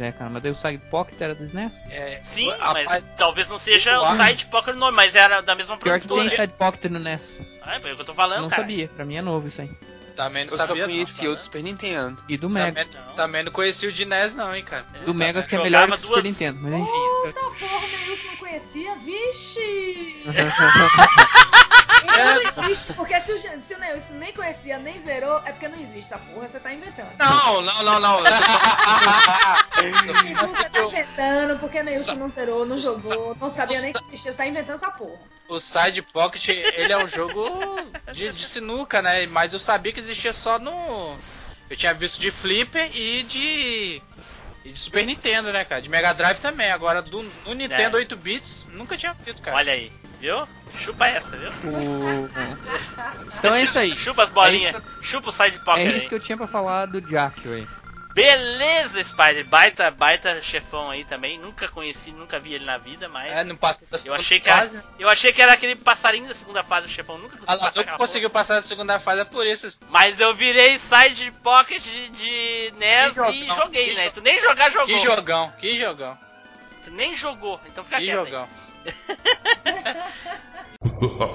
Zé, cara, mas daí o Side Pocket era do SNES? É, Sim, rapaz, mas talvez não seja eu o Side Poker nome, mas era da mesma Pior que tem produtora. Side Pocket no NES. Ah, é o que eu tô falando, não cara. sabia, pra mim é novo isso aí. Também não Eu só sabia. não. conhecia o do Super Nintendo. E do Mega. Também, Não. também não conhecia o de NES, não, hein, cara. Do Mega que é melhor que o duas- Super Nintendo, mas enfim. Puta porra, o Neilson não conhecia? Vixe! Ele não existe, porque se o, se o Neilson nem conhecia, nem zerou, é porque não existe essa porra, você tá inventando. Não, não, não, não. Você tá inventando, porque Neilson não zerou, não jogou, não sabia nem que existia, você tá inventando essa porra. o Side Pocket, ele é um jogo de, de sinuca, né? Mas eu sabia que existia só no. Eu tinha visto de Flipper e de. E de Super Nintendo, né, cara? De Mega Drive também. Agora, do, no Nintendo É. 8 bits, nunca tinha visto, cara. Olha aí, viu? Chupa essa, viu? O- Então é isso aí. Chupa as bolinhas. Chupa o Side É Poker isso aí. que eu tinha pra falar do Jack aí. Beleza, Spider. Baita, baita chefão aí também. Nunca conheci, nunca vi ele na vida, mas. É, não passou da Eu segunda achei, que fase, era, né? eu achei que era aquele passarinho da segunda fase do chefão. Nunca consegui Ah passar conseguiu passar da segunda fase, é por isso. Mas eu virei side pocket de, de NES Que e jogão, joguei, que né? jo- Tu nem jogar jogou. Que jogão, que jogão, Tu nem jogou. Então fica que quieto. aí. Jogão.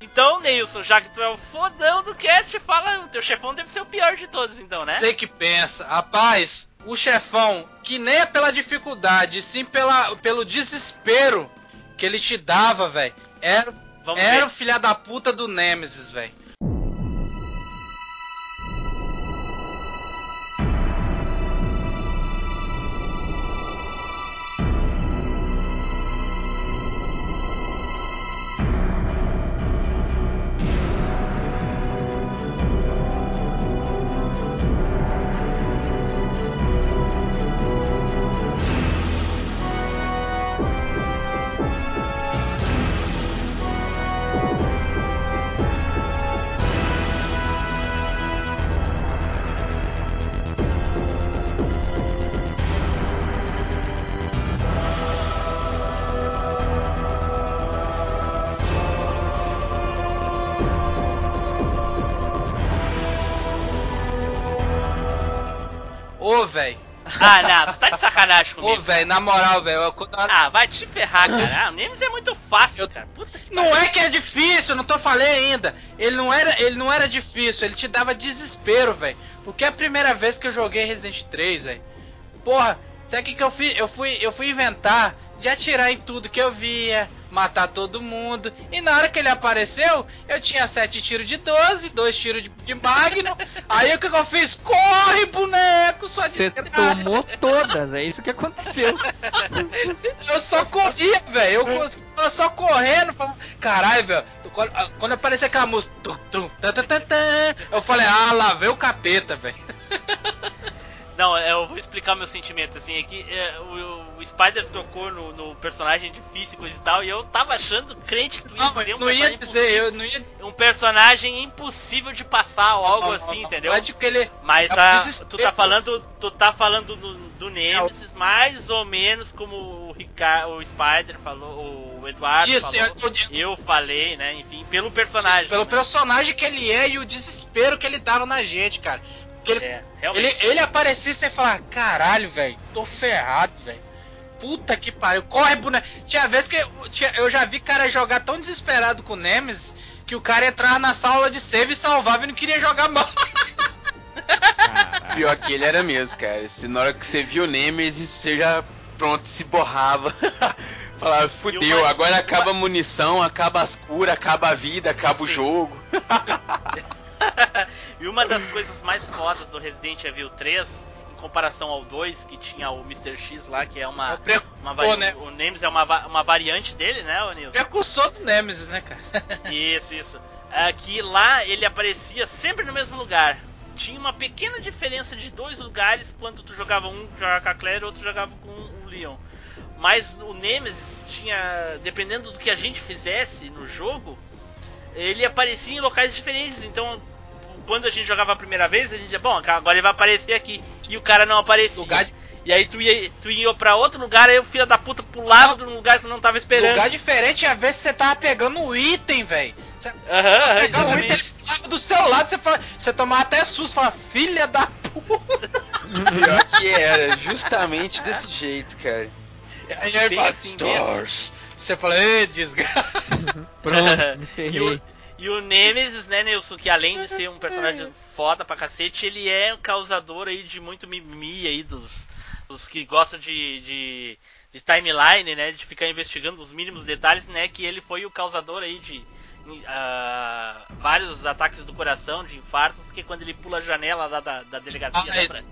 Então, Neilson, já que tu é o fodão do cast, fala, o teu chefão deve ser o pior de todos, então, né? Sei que pensa, rapaz, o chefão, que nem é pela dificuldade, sim pela, pelo desespero que ele te dava, velho, era, Vamos era o filha da puta do Nemesis, velho. Ah, não, tu tá de sacanagem ô, comigo. velho, na moral, velho, eu- Ah, vai te ferrar, cara. Ah, o Nemes é muito fácil, Eu- cara. Puta que Não pariu. é que é difícil, eu não tô falei ainda. Ele não era, ele não era difícil, ele te dava desespero, velho. Porque é a primeira vez que eu joguei Resident 3, velho. Porra, sabe o que, que eu fiz? Eu fui, eu fui inventar de atirar em tudo que eu via, matar todo mundo. E na hora que ele apareceu, eu tinha sete tiros de 12, dois tiros de, de Magno. aí o que, eu fiz? Corre, boneco, sua Você tomou todas, é isso que aconteceu. Eu só corria, velho. Eu, eu só correndo. falando, Caralho, velho. Quando, quando apareceu aquela música. eu falei, ah, lá veio o capeta, velho. Não, é, eu vou explicar meu sentimento, assim, é que é, o, o Spider tocou no, no personagem difícil e coisa e tal, e eu tava achando, crente que tu ia Não, mas um não ia personagem dizer, eu não ia. impossível- um personagem impossível de passar ou algo Não, assim, não, entendeu? não é ele. Mas é a, tu tá falando, tu tá falando do, do Nemesis mais ou menos como o Ricardo, o Spider falou, o Eduardo Isso, falou. eu- Eu falei, né? Enfim, pelo personagem. Pelo né? personagem que ele é e o desespero que ele dava na gente, cara. Porque ele, É, ele, ele aparecia e você falava, caralho, velho, tô ferrado, velho. Puta que pariu, corre, boneco. Tinha vezes que eu, tinha- eu já vi cara jogar tão desesperado com o Nemesis que o cara entrava na sala de save e salvava e não queria jogar mal. Pior que ele era mesmo, cara. Se na hora que você viu o Nemesis, você já pronto, se borrava. Falava, fudeu, uma- agora acaba a munição, acaba as curas, acaba a vida, acaba o Sim. jogo. E uma das coisas mais fodas do Resident Evil 3, em comparação ao 2, que tinha o Mr. X lá, que é uma. É o pre- uma vari- né? O Nemesis é uma, uma variante dele, né, ô Nilson? Precursor do Nemesis, né, cara? Isso, isso. É, que lá ele aparecia sempre no mesmo lugar. Tinha uma pequena diferença de dois lugares quando tu jogava um jogava com a Claire e outro jogava com o Leon. Mas o Nemesis tinha. Dependendo do que a gente fizesse no jogo, ele aparecia em locais diferentes. Então, quando a gente jogava a primeira vez, a gente dizia, bom, agora ele vai aparecer aqui. E o cara não aparecia. Lugar de- E aí tu ia, tu ia pra outro lugar, aí o filho da puta pulava de um lugar que tu não tava esperando. Lugar diferente, às vezes você tava pegando o item, velho. Você Aham, aham, pegava o item ele do seu lado, você, fala, você tomava até susto, fala, filha da puta. Pior que era, justamente desse jeito, cara. Aí ele Bem fala, assim stars. Você fala, ê, desgraça. Pronto, me ferrei. O, e o Nemesis, né, Nilson, que além de ser um personagem foda pra cacete, ele é um causador aí de muito mimimi aí dos, dos que gostam de, de, de timeline, né, de ficar investigando os mínimos detalhes, né, que ele foi o causador aí de ah, vários ataques do coração, de infartos, que quando ele pula a janela lá da, da delegacia, Ah, esse-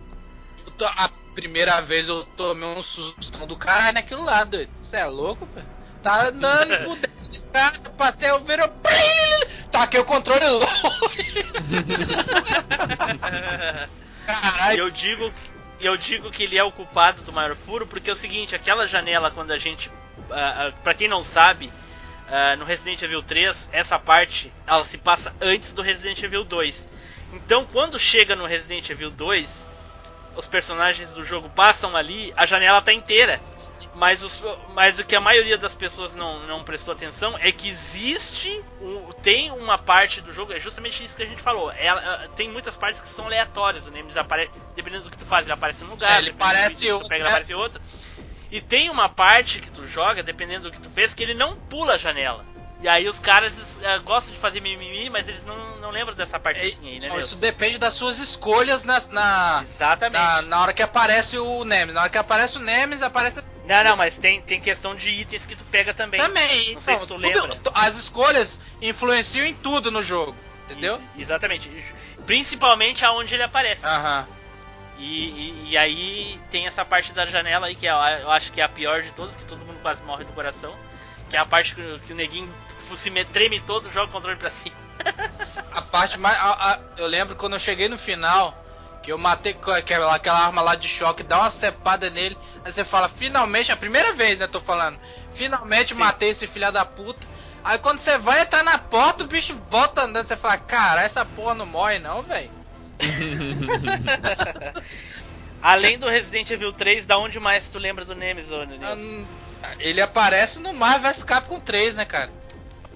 Eu tô- a primeira vez eu tomei um sustão do caralho naquilo lá, doido. Você é louco, pô? Tá andando, mudei de escada, passei o viro. Taquei o controle longe. E Caralho. eu digo, eu digo que ele é o culpado do maior furo porque é o seguinte, aquela janela quando a gente, ah, ah, pra quem não sabe, ah, no Resident Evil 3 essa parte ela se passa antes do Resident Evil 2. Então quando chega no Resident Evil 2 os personagens do jogo passam ali, a janela tá inteira. Mas, os, mas o que a maioria das pessoas não, não prestou atenção é que existe, um- tem uma parte do jogo, é justamente isso que a gente falou. Ela, tem muitas partes que são aleatórias. O Nemesis aparece, dependendo do que tu faz, ele aparece num lugar, É, ele dependendo do parece item que tu outro, pega, ele né? aparece outro. E tem uma parte que tu joga, dependendo do que tu fez, que ele não pula a janela. E aí os caras eh, gostam de fazer mimimi, mas eles não, não lembram dessa partezinha aí, né? Então, Nilson? isso depende das suas escolhas na, na, Exatamente. na, na hora que aparece o Nemesis. Na hora que aparece o Nemesis, aparece. Não, não, mas tem, tem questão de itens que tu pega também. Também. Não sei então, se tu tudo- lembra. As escolhas influenciam em tudo no jogo. Entendeu? Isso, exatamente. Principalmente aonde ele aparece. Aham. E, e- e aí tem essa parte da janela aí que é, eu acho que é a pior de todas, que todo mundo quase morre do coração. Que é a parte que, que o neguinho se me- treme todo, joga o controle pra cima. A parte mais. a- a- eu lembro quando eu cheguei no final, que eu matei com aquela, aquela arma lá de choque, dá uma cepada nele, aí você fala, finalmente, a primeira vez, né, tô falando, finalmente Sim. matei esse filho da puta. Aí quando você vai entrar na porta, o bicho volta andando, você fala, cara, essa porra não morre não, velho. Além do Resident Evil 3, da onde mais tu lembra do Nemesis? Hum, Ele aparece no Marvel vs Capcom 3, né, cara?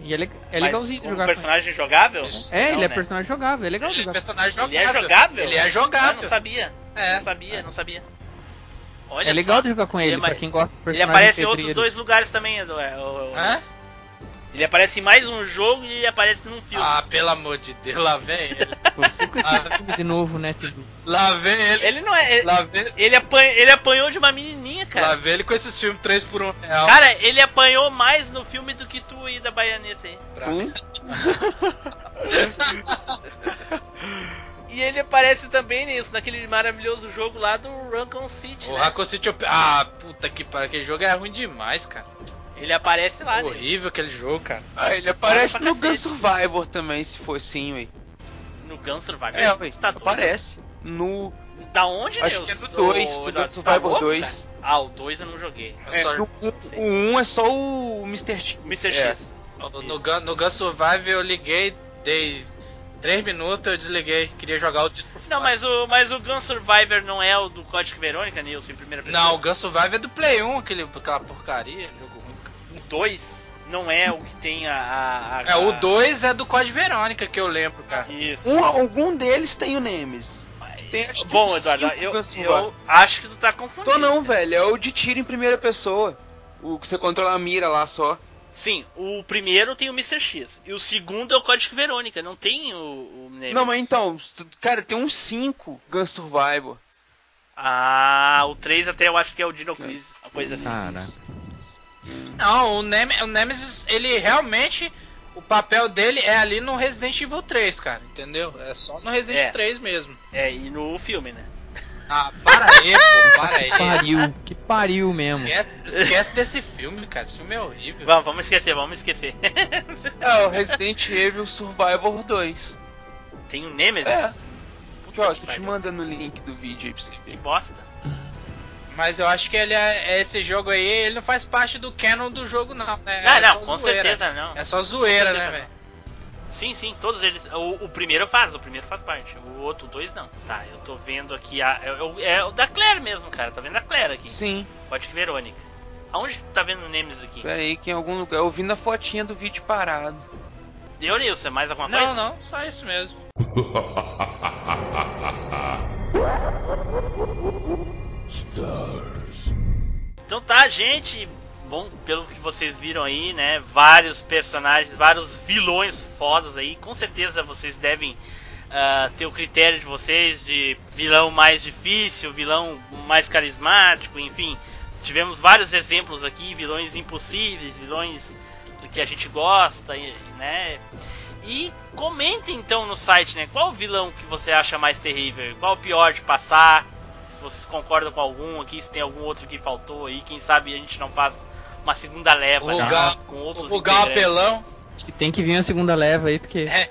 E é, le- é legalzinho jogar com personagem jogável? ele. É, Não, ele é né? personagem jogável, é legal de Ele é jogar. personagem Ele jogável. é jogável? Ele é Ah, não jogável. sabia. É. Não sabia, não sabia. Olha É legal só. de jogar com Ele ele, é pra quem gosta de Ele personagem aparece em outros dois lugares também, Edu. é, o- o- Hã? Ele aparece em mais um jogo e ele aparece num filme. Ah, pelo amor de Deus, lá vem ele. Esse filme de novo, né, Tidu? Lá vem ele. Ele não é. Ele, Lá vem, ele, apanha- ele apanhou de uma menininha, lá cara. vem ele com esses filmes 3 por 1 real. Cara, ele apanhou mais no filme do que tu aí da baianeta aí. Hum? E ele aparece também nisso, naquele maravilhoso jogo lá do Raccoon City, O né? Raccoon City... eu- Ah, puta que pariu. Aquele jogo é ruim demais, cara. Ele aparece lá, né? Horrível aquele jogo, cara. Ah, ele aparece no. Gun Survivor também, se for assim, ué. No Gun Survivor. É, ué, tá aparece. No. Da onde, Acho Deus? que é do dois, do Gun Survivor 2. Ah, o 2 eu não joguei. É É, só- no, o 1 um é só o Mr. X. Mr. É. X. No, no, Gun, no Gun Survive eu liguei, dei 3 minutos, eu desliguei. Queria jogar o disco. Não, mas o, mas o Gun Survivor não é o do Código Verônica, Nilson, em primeira pessoa? Não, o Gun Survive é do Play 1, aquele, aquela porcaria, jogo 2 não é o que tem a... a, a É, o 2 é do Código Verônica, que eu lembro, cara. Isso. Um, algum deles tem o Nemesis. Tem, acho Bom, Eduardo, eu, eu acho que tu tá confundindo. Tô não, velho. É o de tiro em primeira pessoa. O que você controla a mira lá só. Sim, o primeiro tem o Mr. X. E o segundo é o Código Verônica, não tem o, o Nemesis. Não, mas então, cara, tem uns 5 Gun Survivor. Ah, o 3 até eu acho que é o Dino Crisis, uma coisa assim. Cara. Não, o, Nem o Nemesis, ele realmente. O papel dele é ali no Resident Evil 3, cara, entendeu? É só no Resident É. Evil 3 mesmo. É, e no filme, né? Ah, para aí, pô, para aí. Pariu, que pariu mesmo. Esquece, esquece desse filme, cara. Esse filme é horrível. Vamos, vamos esquecer, vamos esquecer. É, o Resident Evil Survivor 2. tem o Nemesis? É. Puta ó, que tô te mandando o link do vídeo aí pra você Que ver. bosta. Mas eu acho que ele é, esse jogo aí, ele não faz parte do canon do jogo, não. Né? ah, É não, com zoeira. certeza não. É só zoeira, né, velho? Sim, sim, todos eles. O, o primeiro faz, o primeiro faz parte. O outro dois não. Tá, eu tô vendo aqui a. É, o- é o da Claire mesmo, cara. Tá vendo a Claire aqui. Sim, Pode que Verônica. Aonde que tu tá vendo o Nemesis aqui? pera aí que em algum lugar eu vi na fotinha do vídeo parado. Deu, Nilson? Mais alguma Não, coisa? não, só isso mesmo. Então tá, gente. Bom, pelo que vocês viram aí, né? Vários personagens, vários vilões fodas aí. Com certeza vocês devem ah, ter o critério de vocês de vilão mais difícil, vilão mais carismático, enfim. Tivemos vários exemplos aqui, vilões impossíveis, vilões que a gente gosta, né? E comentem então no site, né? Qual vilão que você acha mais terrível? Qual o pior de passar? Se vocês concordam com algum aqui, se tem algum outro que faltou aí, quem sabe a gente não faz uma segunda leva O né, Gal- com outros O Gal. Apelão. Acho que tem que vir a segunda leva aí, porque É.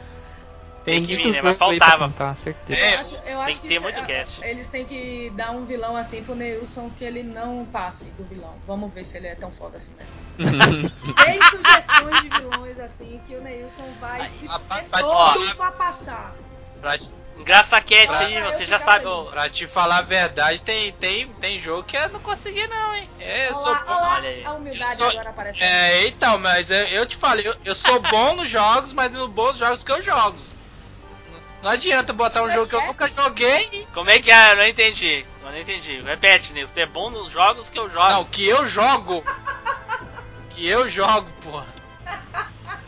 Tem que vir, né? Mas aí faltava. contar, certeza. É, Eu acho, eu acho que ter se- muito cast. Eles têm que dar um vilão assim pro Neilson que ele não passe do vilão. Vamos ver se ele é tão foda assim mesmo. Três sugestões de vilões assim que o Neilson vai se rapaz, fuder vai- todo pra passar. Pra, Engraçaquete Só aí, pra eu você já sabe. ó, pra te falar a verdade, tem, tem, tem jogo que eu não consegui não, hein? É, eu sou bom. olha aí. a humildade sou- agora aparece. É, então, mas eu, eu te falei, eu, eu sou bom nos jogos, mas nos bons jogos que eu jogo. Não- Não adianta botar um é jogo que que eu é? nunca joguei. Como é que é? Eu não entendi. Eu não entendi. Repete, Nilson. Tu é bom nos jogos que eu jogo. Não, que eu jogo. Que eu jogo, porra.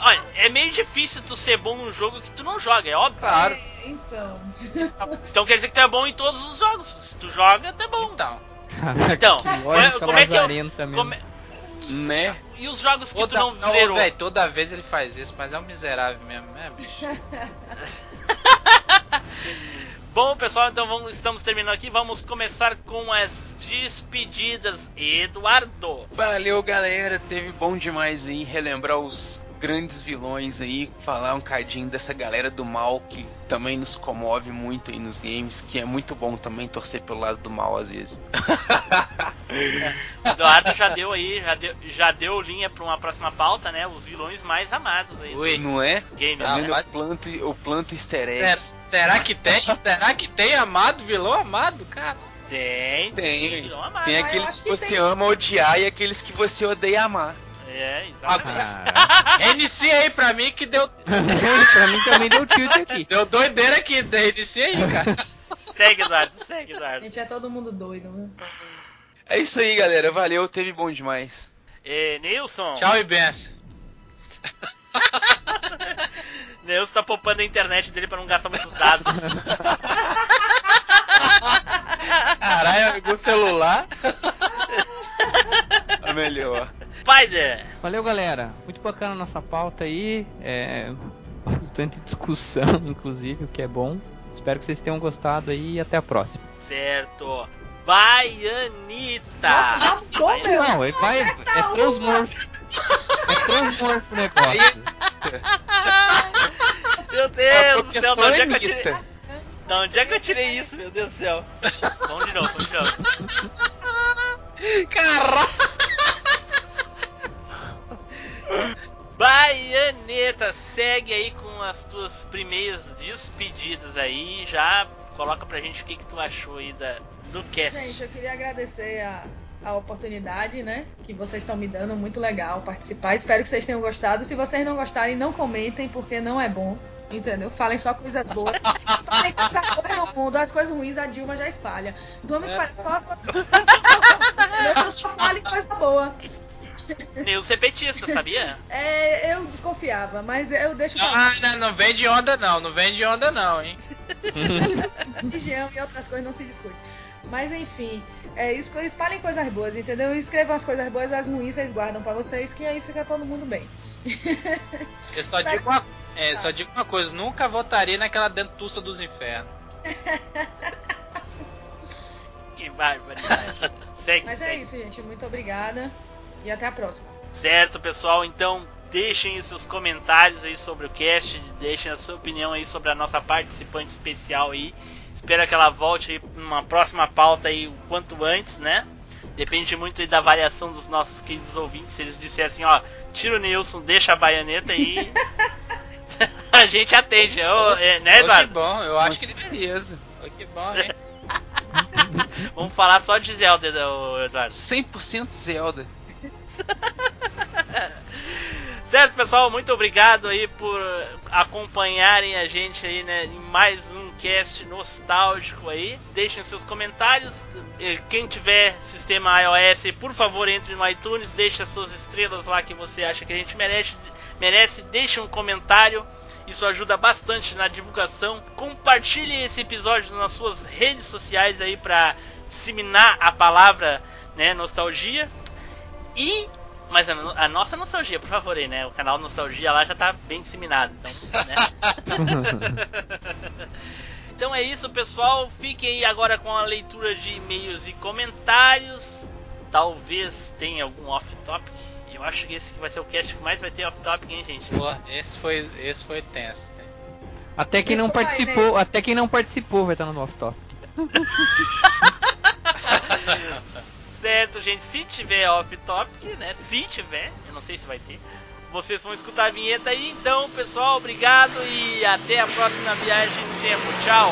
Olha, é meio difícil tu ser bom num jogo que tu não joga, é óbvio. Claro. É, então. Então quer dizer que tu é bom em todos os jogos. Se tu joga, tu é bom. Então. Então, que como, lógica como é que eu. mesmo. como é- Né? E os jogos que Toda, tu não não, zerou? véi, toda vez ele faz isso, mas é um miserável mesmo, né, bicho? Bom, pessoal, então vamos, estamos terminando aqui. Vamos começar com as despedidas. Eduardo. Valeu, galera. Teve bom demais aí relembrar os grandes vilões aí, falar um cadinho dessa galera do mal que também nos comove muito aí nos games, que é muito bom também torcer pelo lado do mal às vezes. Eduardo já deu aí, já deu, já deu linha para uma próxima pauta, né? Os vilões mais amados aí. Ui. Não é? dos games, Ah, né? Mas- eu planto, eu planto easter Será, eggs. será que tem? Será que tem amado, vilão amado, cara? Tem, Tem. vilão amado. Tem eu aqueles que que você tem ama odiar e aqueles que você odeia amar. É, exatamente. Ah, Reinicia aí pra mim que deu, pra mim também deu tilt aqui. deu doideira aqui. Reinicia aí, cara. Segue, Eduardo, segue, A Eduardo. gente é todo mundo doido, viu? É isso aí, galera. Valeu, teve bom demais. É, Nilson. Tchau e benção. Neus tá poupando a internet dele pra não gastar muitos dados. Caralho, o celular. É melhor. Spider! Valeu, galera. Muito bacana a nossa pauta aí. É bastante discussão, inclusive, o que é bom. Espero que vocês tenham gostado aí e até a próxima. Certo. Baianita! Nossa, meu. Não, ele vai. É transmorfo. É transmorfo o negócio. Meu Deus do céu, de onde é que eu tirei... Da onde é que eu tirei isso, meu Deus do céu? Vamos de novo, vamos de novo. Caralho. Baianeta, segue aí com as tuas primeiras despedidas aí. Já coloca pra gente o que, que tu achou aí da, do cast. Gente, eu queria agradecer a, a oportunidade, né? Que vocês estão me dando. Muito legal participar. Espero que vocês tenham gostado. Se vocês não gostarem, não comentem, porque não é bom. Entendeu? Falem só coisas boas. Espalhem coisas boas no mundo. As coisas ruins a Dilma já espalha. Vamos espalhar só as coisas só falem coisa boa. Neus é petista, sabia? É, eu desconfiava, mas eu deixo Ah, não, não vem de onda não, não vem de onda não, hein. religião e outras coisas não se discute. Mas enfim, é, es- espalhem coisas boas, entendeu? Escrevam as coisas boas, as ruins vocês guardam pra vocês, que aí fica todo mundo bem. Eu só digo uma, é, só digo uma coisa, nunca votaria naquela dentuça dos infernos. Que barbaridade. Segue, Mas é isso, gente. Muito obrigada e até a próxima. Certo, pessoal? Então deixem os seus comentários aí sobre o cast, deixem a sua opinião aí sobre a nossa participante especial aí. Espero que ela volte aí numa próxima pauta aí o quanto antes, né? Depende muito aí da variação dos nossos queridos ouvintes. Se eles disserem assim, ó, tira o Nilson, deixa a baianeta aí. a gente atende, ô, é, né, Ô, que Eduardo? bom, eu acho que deveria. Beleza. Que bom, hein. Vamos falar só de Zelda, Eduardo. 100% Zelda. Certo, pessoal, muito obrigado aí por acompanharem a gente aí, né, em mais um cast nostálgico aí. Deixem seus comentários. Quem tiver sistema iOS, por favor, entre no iTunes, deixe as suas estrelas lá que você acha que a gente merece, merece, deixe um comentário. Isso ajuda bastante na divulgação. Compartilhe esse episódio nas suas redes sociais aí para disseminar a palavra, né, nostalgia. E mas a, a nossa nostalgia, por favor, aí, né? O canal Nostalgia lá já tá bem disseminado, então, né? então é isso, pessoal. Fiquem aí agora com a leitura de e-mails e comentários. Talvez tenha algum off-topic. Eu acho que esse que vai ser o cast que mais vai ter off-topic, hein, gente? Pô, esse foi, esse foi tenso. Até quem não Desculpa aí, participou, né? até quem não participou vai estar no off top. Certo, gente. Se tiver off-topic, né? Se tiver, eu não sei se vai ter. Vocês vão escutar a vinheta aí. Então, pessoal, obrigado e até a próxima viagem no tempo. Tchau!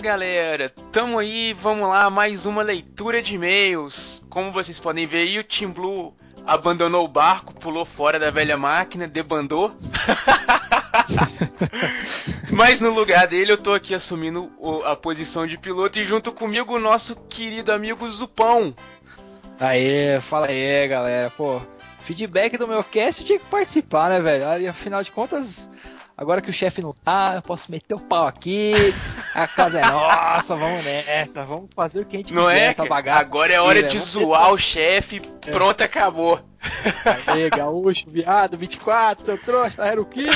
Galera, tamo aí, vamos lá, mais uma leitura de e-mails. Como vocês podem ver aí, o Team Blue abandonou o barco, pulou fora da velha máquina, debandou. Mas no lugar dele eu tô aqui assumindo a posição de piloto e junto comigo o nosso querido amigo Zupão. Aê, fala aí, galera. Pô, feedback do meu cast eu tinha que participar, né, velho? Afinal de contas, agora que o chefe não tá, eu posso meter o pau aqui. A casa é nossa, vamos nessa, vamos fazer o que a gente Não quiser, é? essa bagaça. Agora é hora né? de Vamos zoar o chefe, pronto, acabou. meter- Aê, gaúcho, viado, 24, seu trouxa, era o quê?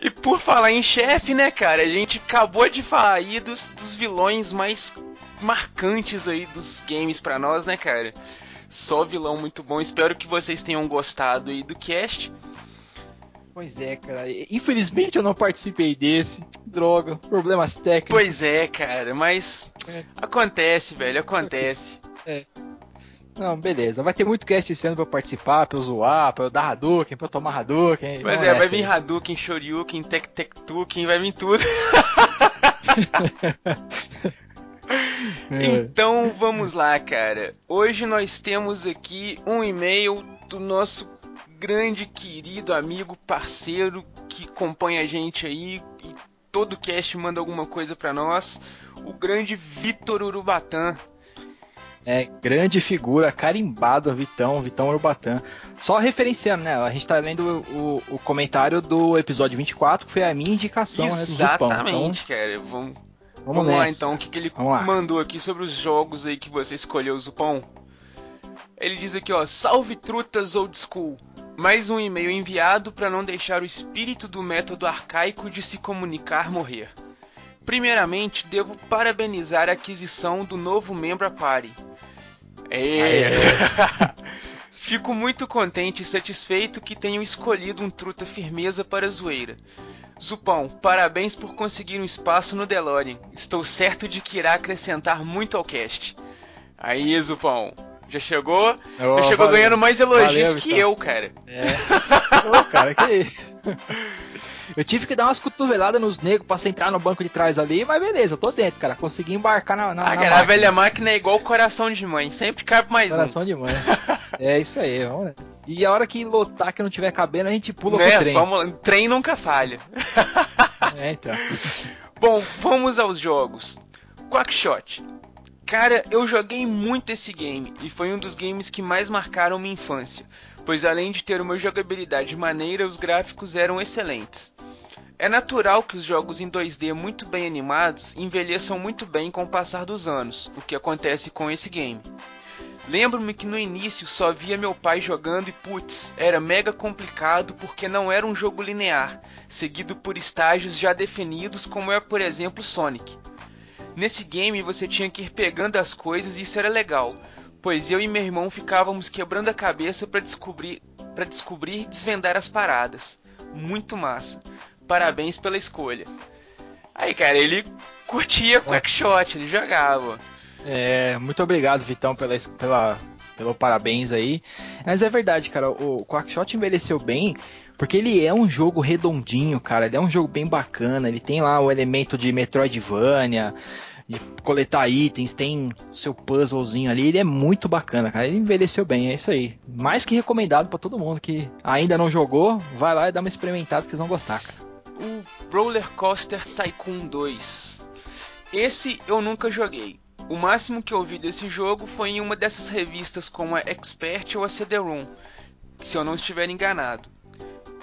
E por falar em chefe, né, cara, a gente acabou de falar aí dos, dos vilões mais marcantes aí dos games pra nós, né, cara? Só vilão muito bom. Espero que vocês tenham gostado aí do cast. Pois é, cara. Infelizmente eu não participei desse. Droga, problemas técnicos. Pois é, cara, mas É. acontece, velho, acontece. Não, beleza. Vai ter muito cast esse ano pra eu participar, pra eu zoar, pra eu dar Hadouken, pra eu tomar Hadouken. Pois Vamos é, vai vir aí. Hadouken, Shoryuken, Tek Tek Tuken, vai vir tudo. É. Então vamos lá, cara. Hoje nós temos aqui um e-mail do nosso grande querido amigo, parceiro que acompanha a gente aí e todo cast manda alguma coisa pra nós, o grande Vitor Urubatã. É, grande figura, carimbado, Vitão, Vitão Urubatã. Só referenciando, né? A gente tá lendo o, o comentário do episódio 24, que foi a minha indicação, né? Do Zupão. Exatamente, cara. Vamos, Então, vamos, vamos, lá então, o que, que ele mandou aqui sobre os jogos aí que você escolheu, Zupão. Ele diz aqui, ó, salve trutas old school. Mais um e-mail enviado para não deixar o espírito do método arcaico de se comunicar morrer. Primeiramente, devo parabenizar a aquisição do novo membro à Party. É. Fico muito contente e satisfeito que tenham escolhido um truta firmeza para a zoeira. Zupão, parabéns por conseguir um espaço no DeLorean. Estou certo de que irá acrescentar muito ao cast. Aí, Zupão, já chegou? Ô, já chegou valeu. ganhando mais elogios Valeu, que Vitão. eu, cara. É. Ô, cara, que isso? Eu tive que dar umas cotoveladas nos negros pra sentar no banco de trás ali, mas beleza, eu tô dentro, cara. Consegui embarcar na, na, Ah, cara, a velha máquina é igual coração de mãe, sempre cabe mais Coração de mãe. É isso aí, vamos lá. E a hora que lotar que não tiver cabendo, a gente um. pula Né? pro trem. Vamos. Trem nunca falha. É, então. Bom, vamos aos jogos. Quackshot. Cara, eu joguei muito esse game e foi um dos games que mais marcaram minha infância, pois além de ter uma jogabilidade maneira, os gráficos eram excelentes. É natural que os jogos em 2D muito bem animados envelheçam muito bem com o passar dos anos, o que acontece com esse game. Lembro-me que no início só via meu pai jogando e putz, era mega complicado porque não era um jogo linear, seguido por estágios já definidos como é por exemplo Sonic. Nesse game você tinha que ir pegando as coisas e isso era legal, pois eu e meu irmão ficávamos quebrando a cabeça para descobrir, para descobrir e desvendar as paradas. Muito massa. Parabéns pela escolha. Aí, cara, ele curtia Quackshot, ele jogava. É, muito obrigado, Vitão, pela, pela, pelo parabéns aí. Mas é verdade, cara, o Quackshot envelheceu bem, porque ele é um jogo redondinho, cara. Ele é um jogo bem bacana. Ele tem lá o elemento de Metroidvania, de coletar itens, tem seu puzzlezinho ali. Ele é muito bacana, cara. Ele envelheceu bem, é isso aí. Mais que recomendado pra todo mundo que ainda não jogou, vai lá e dá uma experimentada que vocês vão gostar, cara. O Roller Coaster Tycoon 2. Esse eu nunca joguei. O máximo que eu vi desse jogo foi em uma dessas revistas como a Expert ou a CD-ROM, se eu não estiver enganado.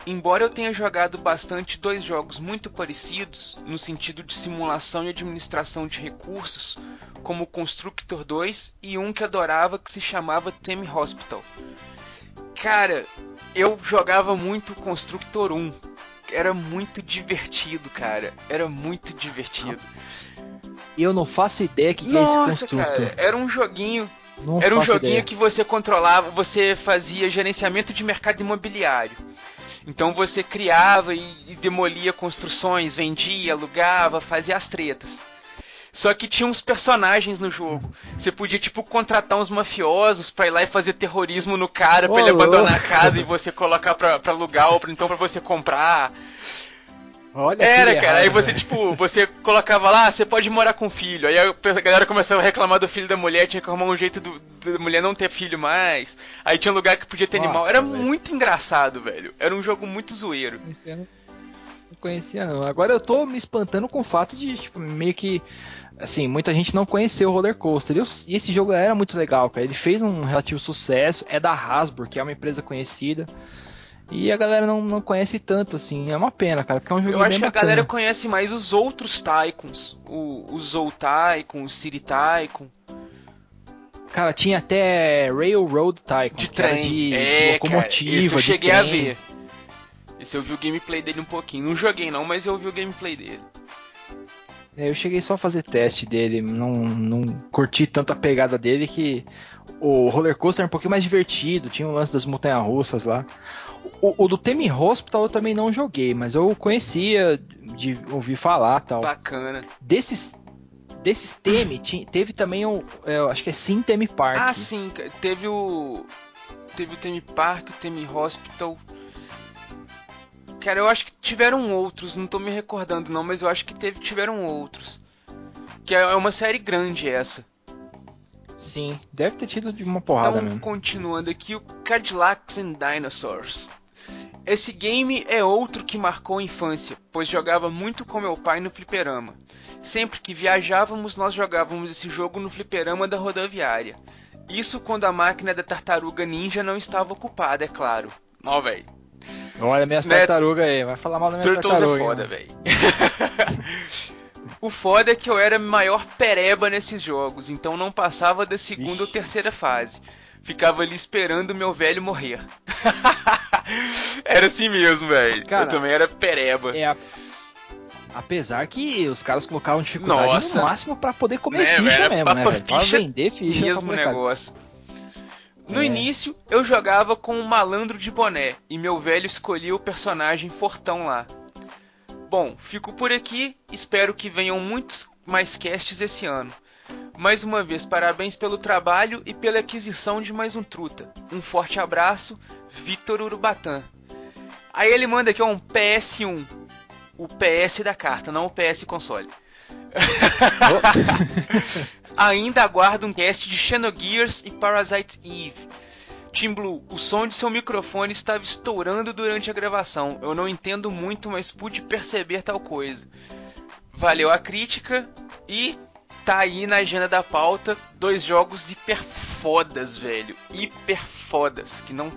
Embora eu tenha jogado bastante dois jogos muito parecidos, no sentido de simulação e administração de recursos, como Constructor 2 e um que adorava que se chamava Theme Hospital. Cara, eu jogava muito Constructor 1. Era muito divertido, cara. Era muito divertido. E eu não faço ideia que, que é esse construtor. cara, era um joguinho Não Era um joguinho ideia. que você controlava, você fazia gerenciamento de mercado imobiliário. Então você criava e, e demolia construções, vendia, alugava, fazia as tretas. Só que tinha uns personagens no jogo. Você podia, tipo, contratar uns mafiosos pra ir lá e fazer terrorismo no cara, pra ele abandonar a casa e você colocar pra, pra alugar ou pra, então pra você comprar. Olha Era, que cara. Aí errado, você, né? tipo, você colocava lá, "Ah, você pode morar com o filho. Aí a galera começava a reclamar do filho da mulher, tinha que arrumar um jeito do- da mulher não ter filho mais. Aí tinha um lugar que podia ter Nossa, animal. Era velho. muito engraçado, velho. Era um jogo muito zoeiro. Eu não conhecia não. Agora eu tô me espantando com o fato de, tipo, meio que. Assim, muita gente não conheceu o Roller Coaster. E E esse jogo era muito legal, cara. Ele fez um relativo sucesso. É da Hasbro, que é uma empresa conhecida. E a galera não, não conhece tanto, assim. É uma pena, cara, porque é um jogo Eu acho que a galera conhece mais os outros Tycoons. O, o Zou Tycoon, o City Tycoon. Cara, tinha até Railroad Tycoon, De trem. de, de é, locomotiva, cara. Esse eu de cheguei a ver. Esse eu vi o gameplay dele um pouquinho. Não joguei não, mas eu vi o gameplay dele. É, eu cheguei só a fazer teste dele, não, não curti tanto a pegada dele que o roller coaster era um pouquinho mais divertido, tinha o lance das montanhas russas lá. O, o do Temi Hospital eu também não joguei, mas eu conhecia de ouvir falar tal. Bacana. Desses desses Temi, teve também o, é, eu acho que é Sim Temi Park. Ah, sim, teve o. Teve o Temi Park, o Temi Hospital. Cara, eu acho que tiveram outros, não tô me recordando não, mas eu acho que teve, tiveram outros. Que é é uma série grande essa. Sim, deve ter tido de uma porrada Então, mesmo. continuando aqui, o Cadillacs and Dinosaurs. Esse game é outro que marcou a infância, pois jogava muito com meu pai no fliperama. Sempre que viajávamos, nós jogávamos esse jogo no fliperama da rodoviária. Isso quando a máquina da tartaruga ninja não estava ocupada, é claro. Ó, velho. Olha minhas né? tartarugas aí, vai falar mal da minha Turtles tartaruga. é hein, foda, velho. o foda é que eu era maior pereba nesses jogos, então não passava da segunda Vixe. ou terceira fase. Ficava ali esperando meu velho morrer. era assim mesmo, velho. Eu também era pereba. É a- Apesar que os caras colocavam dificuldade Nossa. no máximo pra poder comer Né, ficha era mesmo, né, pra velho? Pra ficha vender ficha. pra mesmo negócio. No É. início, eu jogava com um malandro de boné e meu velho escolhia o personagem fortão lá. Bom, fico por aqui, espero que venham muitos mais casts esse ano. Mais uma vez, parabéns pelo trabalho e pela aquisição de mais um truta. Um forte abraço, Victor Urubatã. Aí ele manda aqui ó, um PS1. O PS da carta, não o PS console. Ainda aguardo um cast de Xenogears e Parasite Eve. Team Blue, o som de seu microfone estava estourando durante a gravação. Eu não entendo muito, mas pude perceber tal coisa. Valeu a crítica e tá aí na agenda da pauta dois jogos hiper fodas, velho. Hiper fodas, que não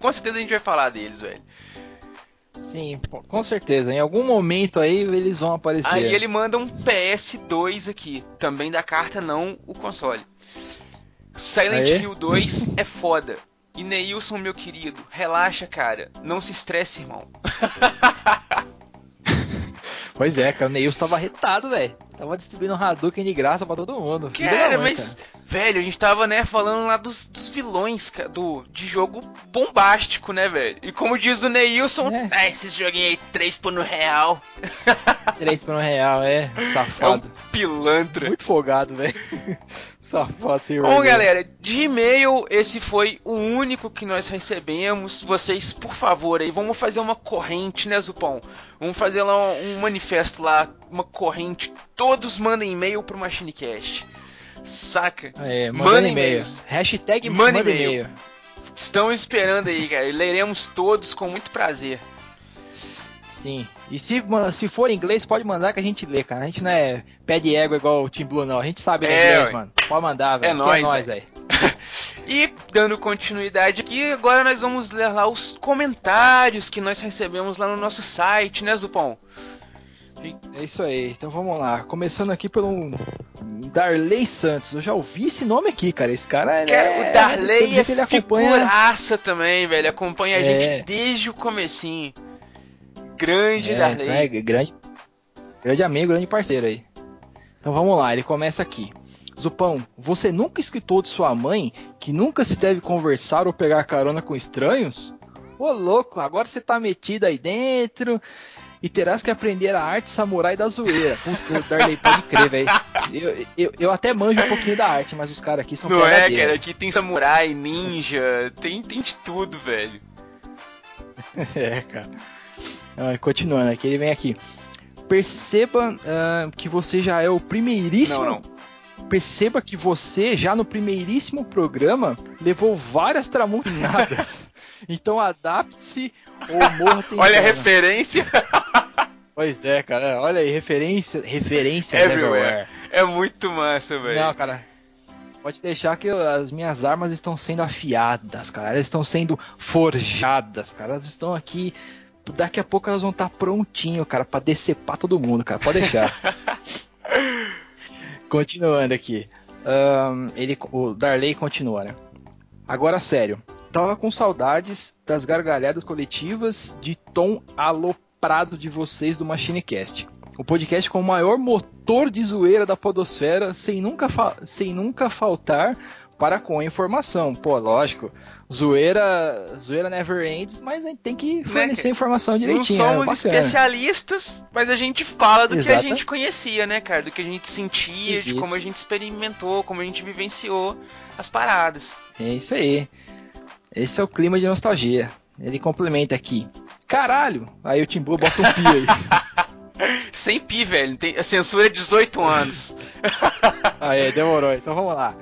com certeza a gente vai falar deles, velho. Sim, com certeza. Em algum momento aí eles vão aparecer. Aí ele manda um PS2 aqui, também da carta, não o console. Silent Aê. Hill 2 é foda. E Neilson, meu querido, relaxa, cara. Não se estresse, irmão. Pois é, cara, o Neils tava retado, velho. Tava distribuindo Hadouken de graça pra todo mundo. Cara, mãe, mas, velho, a gente tava, né, falando lá dos, dos vilões, ca- do, de jogo bombástico, né, velho? E como diz o Neilson, É. ah, esses joguinhos aí, 3 por no real. cara. 3 por um real, é. É um Safado. pilantra. Muito folgado, velho. Bom, galera, de e-mail, esse foi o único que nós recebemos. Vocês, por favor, aí, vamos fazer uma corrente, né, Zupão? Vamos fazer lá um, um manifesto lá, uma corrente. Todos mandem e-mail pro MachineCast. Saca? É, Manda manda e-mails. Hashtag Manda e-mail. Estão esperando aí, cara. E leremos todos com muito prazer. Sim. E se, se for em inglês, pode mandar que a gente lê, cara. A gente não é pé de égua igual o Team Blue, não. A gente sabe ler É, inglês, ué. mano. Pode mandar, velho. É nóis, nóis, velho. E dando continuidade aqui, agora nós vamos ler lá os comentários que nós recebemos lá no nosso site, né, Zupão? É isso aí, então vamos lá. Começando aqui pelo Darley Santos. Eu já ouvi esse nome aqui, cara. Esse cara Cara, é. o Darley é ele acompanha. figuraça também, velho. Acompanha a É. gente desde o comecinho. Grande É, Darley. então é grande, grande amigo, grande parceiro aí. Então vamos lá, ele começa aqui. Zupão, você nunca escutou de sua mãe que nunca se deve conversar ou pegar carona com estranhos? Ô louco, agora você tá metido aí dentro e terás que aprender a arte samurai da zoeira. Putz, Darley, pode crer, velho. Eu, eu, eu até manjo um pouquinho da arte, mas os caras aqui são Não é, cara? Aqui tem samurai, ninja, tem, tem de tudo, velho. É, cara. Ah, continuando aqui, ele vem aqui. Perceba ah, que você já é o primeiríssimo. Não, Perceba que você, já no primeiríssimo programa, levou várias tramuntinadas. então adapte-se ou morra. Olha a referência. Pois é, cara. Olha aí, referência, referência Everywhere. É muito massa, velho. Não, cara. Pode deixar que as minhas armas estão sendo afiadas, cara. Elas estão sendo forjadas, cara. Elas estão aqui. Daqui a pouco elas vão estar prontinho, cara, pra decepar todo mundo, cara. Pode deixar. Continuando aqui. Ahn, ele, o Darley continua, né? Agora, sério. Tava com saudades das gargalhadas coletivas de tom aloprado de vocês do MachineCast. O podcast com o maior motor de zoeira da podosfera, sem nunca, sem nunca faltar para com a informação. Pô, lógico, zoeira, zoeira never ends, mas a gente tem que fornecer cara? informação Não direitinho. somos é bacana. especialistas, mas a gente fala do que a gente conhecia, né, cara? Do que a gente sentia, de como a gente experimentou, como a gente vivenciou as paradas. É isso aí. Esse é o clima de nostalgia. Ele complementa aqui. Caralho! Aí o Tim Blue bota um pi aí. Sem pi, velho. Tem, a censura é 18 anos. Aí, demorou. Então vamos lá.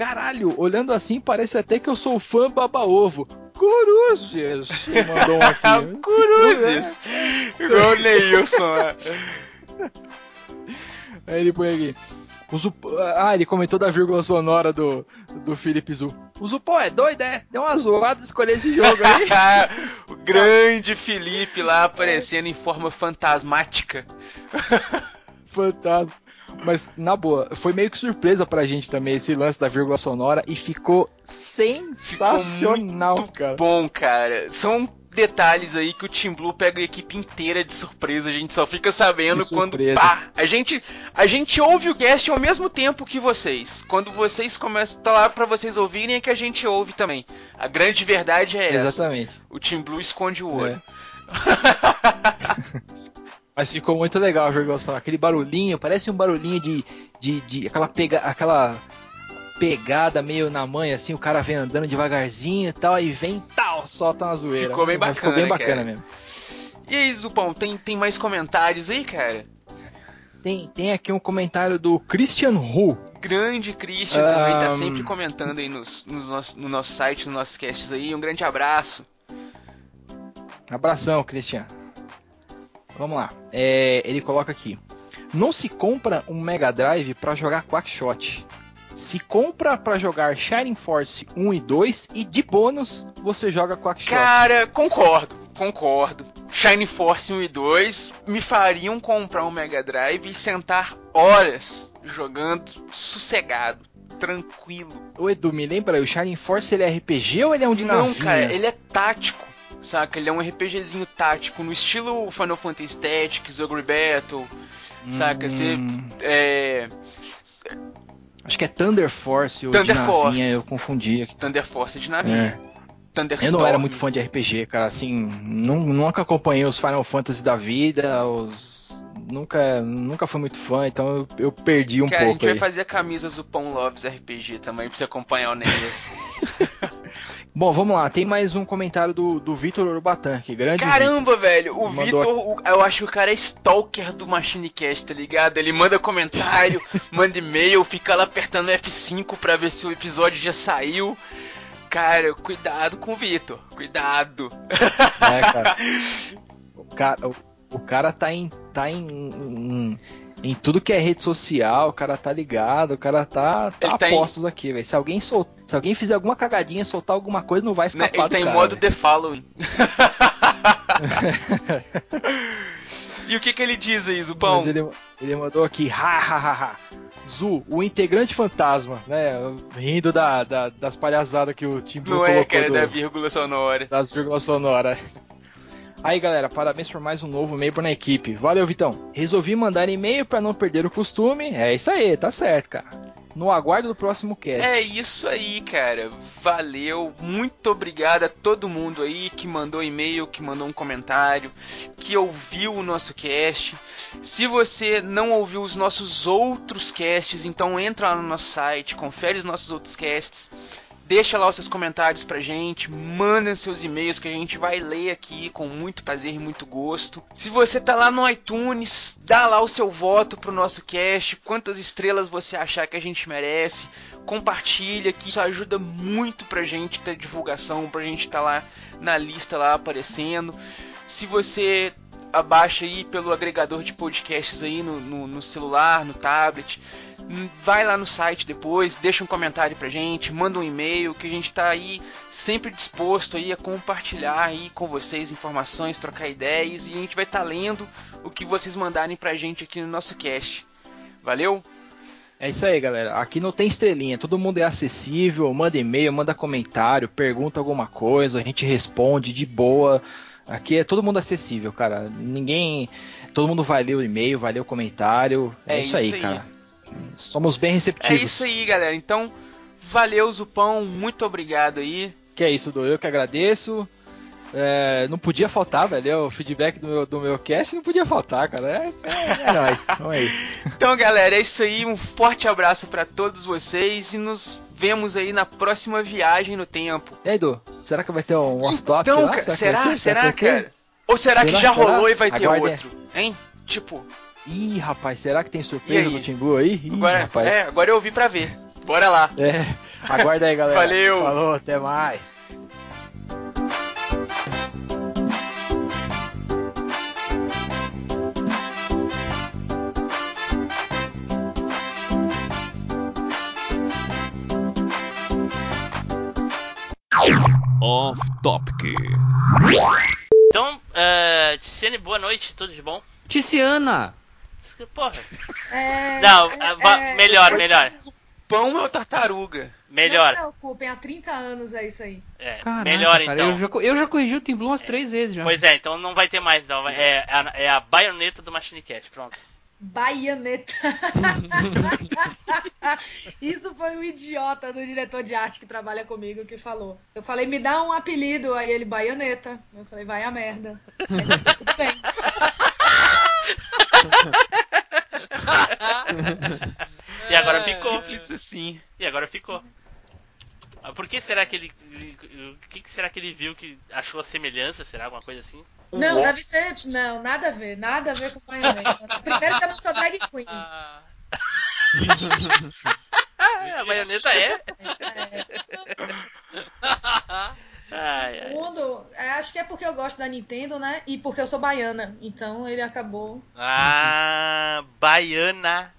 Caralho, olhando assim, parece até que eu sou fã baba-ovo. Cruzes! Mandou um aqui. Cruzes! Igual o Neilson. né? Aí ele põe aqui. Ah, ele comentou da vírgula sonora do, do Felipe Zu. O Zupão é doido, é? Deu uma zoada escolher esse jogo aí. o grande Felipe lá aparecendo em forma fantasmática. Fantasma. Mas, na boa, foi meio que surpresa pra gente também esse lance da vírgula sonora e ficou sensacional, cara. Bom, cara, são detalhes aí que o Team Blue pega a equipe inteira de surpresa, a gente só fica sabendo quando pá, a gente a gente ouve o cast ao mesmo tempo que vocês. Quando vocês começam tá lá pra vocês ouvirem é que a gente ouve também. A grande verdade é essa. Exatamente. O Team Blue esconde o olho. Mas ficou muito legal a vírgula sonora. Aquele barulhinho, parece um barulhinho de. de, de aquela, pega, aquela pegada meio na mãe, assim, o cara vem andando devagarzinho e tal, aí vem tal, solta uma zoeira. Ficou bem Mas Ficou bacana, bem bacana cara. mesmo. E aí, Zupão, tem, tem mais comentários aí, cara? Tem, tem aqui um comentário do Christian Hu. Grande Christian também tá sempre comentando aí nos, nos nosso- no nosso site, nos nossos casts aí. Um grande abraço. Abração, Christian. Vamos lá. É, ele coloca aqui. Não se compra um Mega Drive para jogar Quackshot. Se compra para jogar Shining Force 1 e 2 e de bônus você joga Quackshot. Cara, concordo, concordo. Shine Force 1 e 2 me fariam comprar um Mega Drive e sentar horas jogando sossegado, tranquilo. Ô Edu, me lembra aí, o Shining Force ele é RPG ou ele é um de Não, navinha? cara, ele é tático. Saca? Ele é um RPGzinho tático, no estilo Final Fantasy Tactics, Ogre Battle. Saca? Você. Hum, É. Acho que é Thunder Force ou Thunder de Force. navinha, eu confundi aqui. Thunder Force de navio. É. Eu não era muito fã de RPG, cara, assim, nu- nunca acompanhei os Final Fantasy da vida, os nunca nunca fui muito fã, então eu, eu perdi um Cara, a pouco gente vai aí. fazer camisas do Pão Loves RPG também pra você acompanhar o Neils. Bom, vamos lá, tem mais um comentário do, do Vitor Urbatan, que grande Caramba, velho, o Mandou- Vitor, eu acho que o cara é stalker do Machinecast, tá ligado? Ele manda comentário, manda e-mail, fica lá apertando F5 pra ver se o episódio já saiu. Cara, cuidado com o Vitor, cuidado. Né, cara? O cara, o, o cara tá em tá em, em- Em tudo que é rede social, o cara tá ligado, o cara tá, tá Ele tá em- apostos aqui, velho. Se alguém sol... se alguém fizer alguma cagadinha, soltar alguma coisa, não vai Né, escapar Ele do tá em cara, modo velho. The Following. e o que que ele diz aí, Zupão? Mas ele, ele mandou aqui, ha, ha, ha, ha. Zu, o integrante fantasma, né? Rindo da, da- das palhaçadas que o Tim Blue Não é, colocou cara, do- da vírgula sonora. das vírgulas sonoras. Aí galera, parabéns por mais um novo membro na equipe. Valeu, Vitão. Resolvi mandar e-mail pra não perder o costume. É isso aí, tá certo, cara. No aguardo do próximo cast. É isso aí, cara. Valeu. Muito obrigado a todo mundo aí que mandou e-mail, que mandou um comentário, que ouviu o nosso cast. Se você não ouviu os nossos outros casts, então entra lá no nosso site, confere os nossos outros casts. Deixa lá os seus comentários pra gente, mandem seus e-mails que a gente vai ler aqui com muito prazer e muito gosto. Se você tá lá no iTunes, dá lá o seu voto pro nosso cast, quantas estrelas você achar que a gente merece. Compartilha, que isso ajuda muito pra gente ter divulgação, pra gente estar lá na lista lá aparecendo. Se você abaixa aí pelo agregador de podcasts aí no, no, no celular, no tablet, vai lá no site depois, deixa um comentário pra gente, manda um e-mail, que a gente tá aí sempre disposto aí a compartilhar aí com vocês informações, trocar ideias e a gente vai estar lendo o que vocês mandarem pra gente aqui no nosso cast. Valeu? É isso aí, galera. Aqui não tem estrelinha, todo mundo é acessível, manda e-mail, manda comentário, pergunta alguma coisa, a gente responde de boa. Aqui é todo mundo acessível, cara. Ninguém. Todo mundo vai ler o e-mail, vai ler o comentário. É, É isso, isso aí, aí. cara. Somos bem É receptivos. isso aí, galera. Então, valeu, Zupão. Muito obrigado aí. Que é isso, do eu que agradeço. É, não podia faltar, velho. O feedback do meu, do meu cast não podia faltar, cara. É, é, é nóis. Vamos aí. Então, galera, é isso aí. Um forte abraço pra todos vocês e nos vemos aí na próxima viagem no tempo. E aí, Du, será que vai ter um off-top Então, será? Será, que vai ter? cara? Ou será, que Será? já Será? rolou e vai ter Aguardem. outro? Hein? Tipo, Ih, rapaz, será que tem surpresa aí? do Timbu aí? Ih, agora, rapaz. é, agora eu ouvi pra ver. Bora lá. É, aguarda aí, galera. Valeu. Falou, até mais. Off Topic. Então, uh, Tiziane, boa noite, tudo de bom? Ticiana! Porra. É, Não, é, ah, va- é, melhor, melhor. Pão é o tartaruga. Melhor. Não se preocupem, há 30 anos é isso aí. É, Caraca, melhor cara, então. Eu já, eu já corrigi o Team Blue umas três vezes já. Pois é, então não vai ter mais, não. É, a, é a baioneta do Machine Cat, pronto. Baianeta. Isso foi o idiota do diretor de arte que trabalha comigo que falou. Eu falei, me dá um apelido. Aí ele, Baianeta. Eu falei, vai a merda. Aí tudo bem. E agora É, ficou. Simples assim. E agora ficou. Ah, Por que será que ele. O que, que será que ele viu que achou a semelhança? Será alguma coisa assim? Não, Uó. deve ser. Não, nada a ver. Nada a ver com Baianeta. Primeiro que eu não sou drag queen. A baioneta é? É. Ai, ai. Segundo, é, acho que é porque eu gosto da Nintendo, né? E porque eu sou baiana. Então ele acabou. Ah, baiana.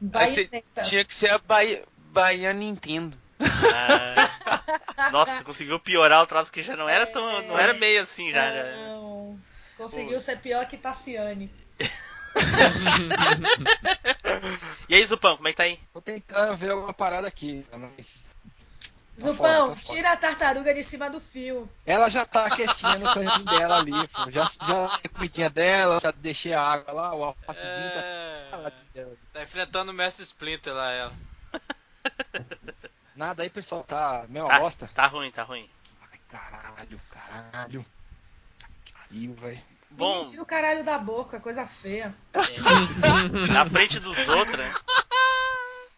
Baianeta. tinha que ser a Bahia, Bahia Nintendo. Ah. Nossa, conseguiu piorar o troço que já não era tão. Não era meio assim já. já. Não. Conseguiu ser pior que Tassiane. E aí, Zupão, como é que tá aí? Tô tentando ver alguma parada aqui, mas. Zupão, tá tira a tartaruga de cima do fio. Ela já tá quietinha no cantinho dela ali, pô. Já, já a comidinha dela, já deixei a água lá, o alfacezinho tá é, tá enfrentando o Mestre Splinter lá, ela. Nada aí, pessoal, tá mesma Tá, bosta? tá ruim, tá ruim. Ai, caralho, caralho. Pariu, velho. Bom, tira o caralho da boca, coisa feia. na frente dos outros, né?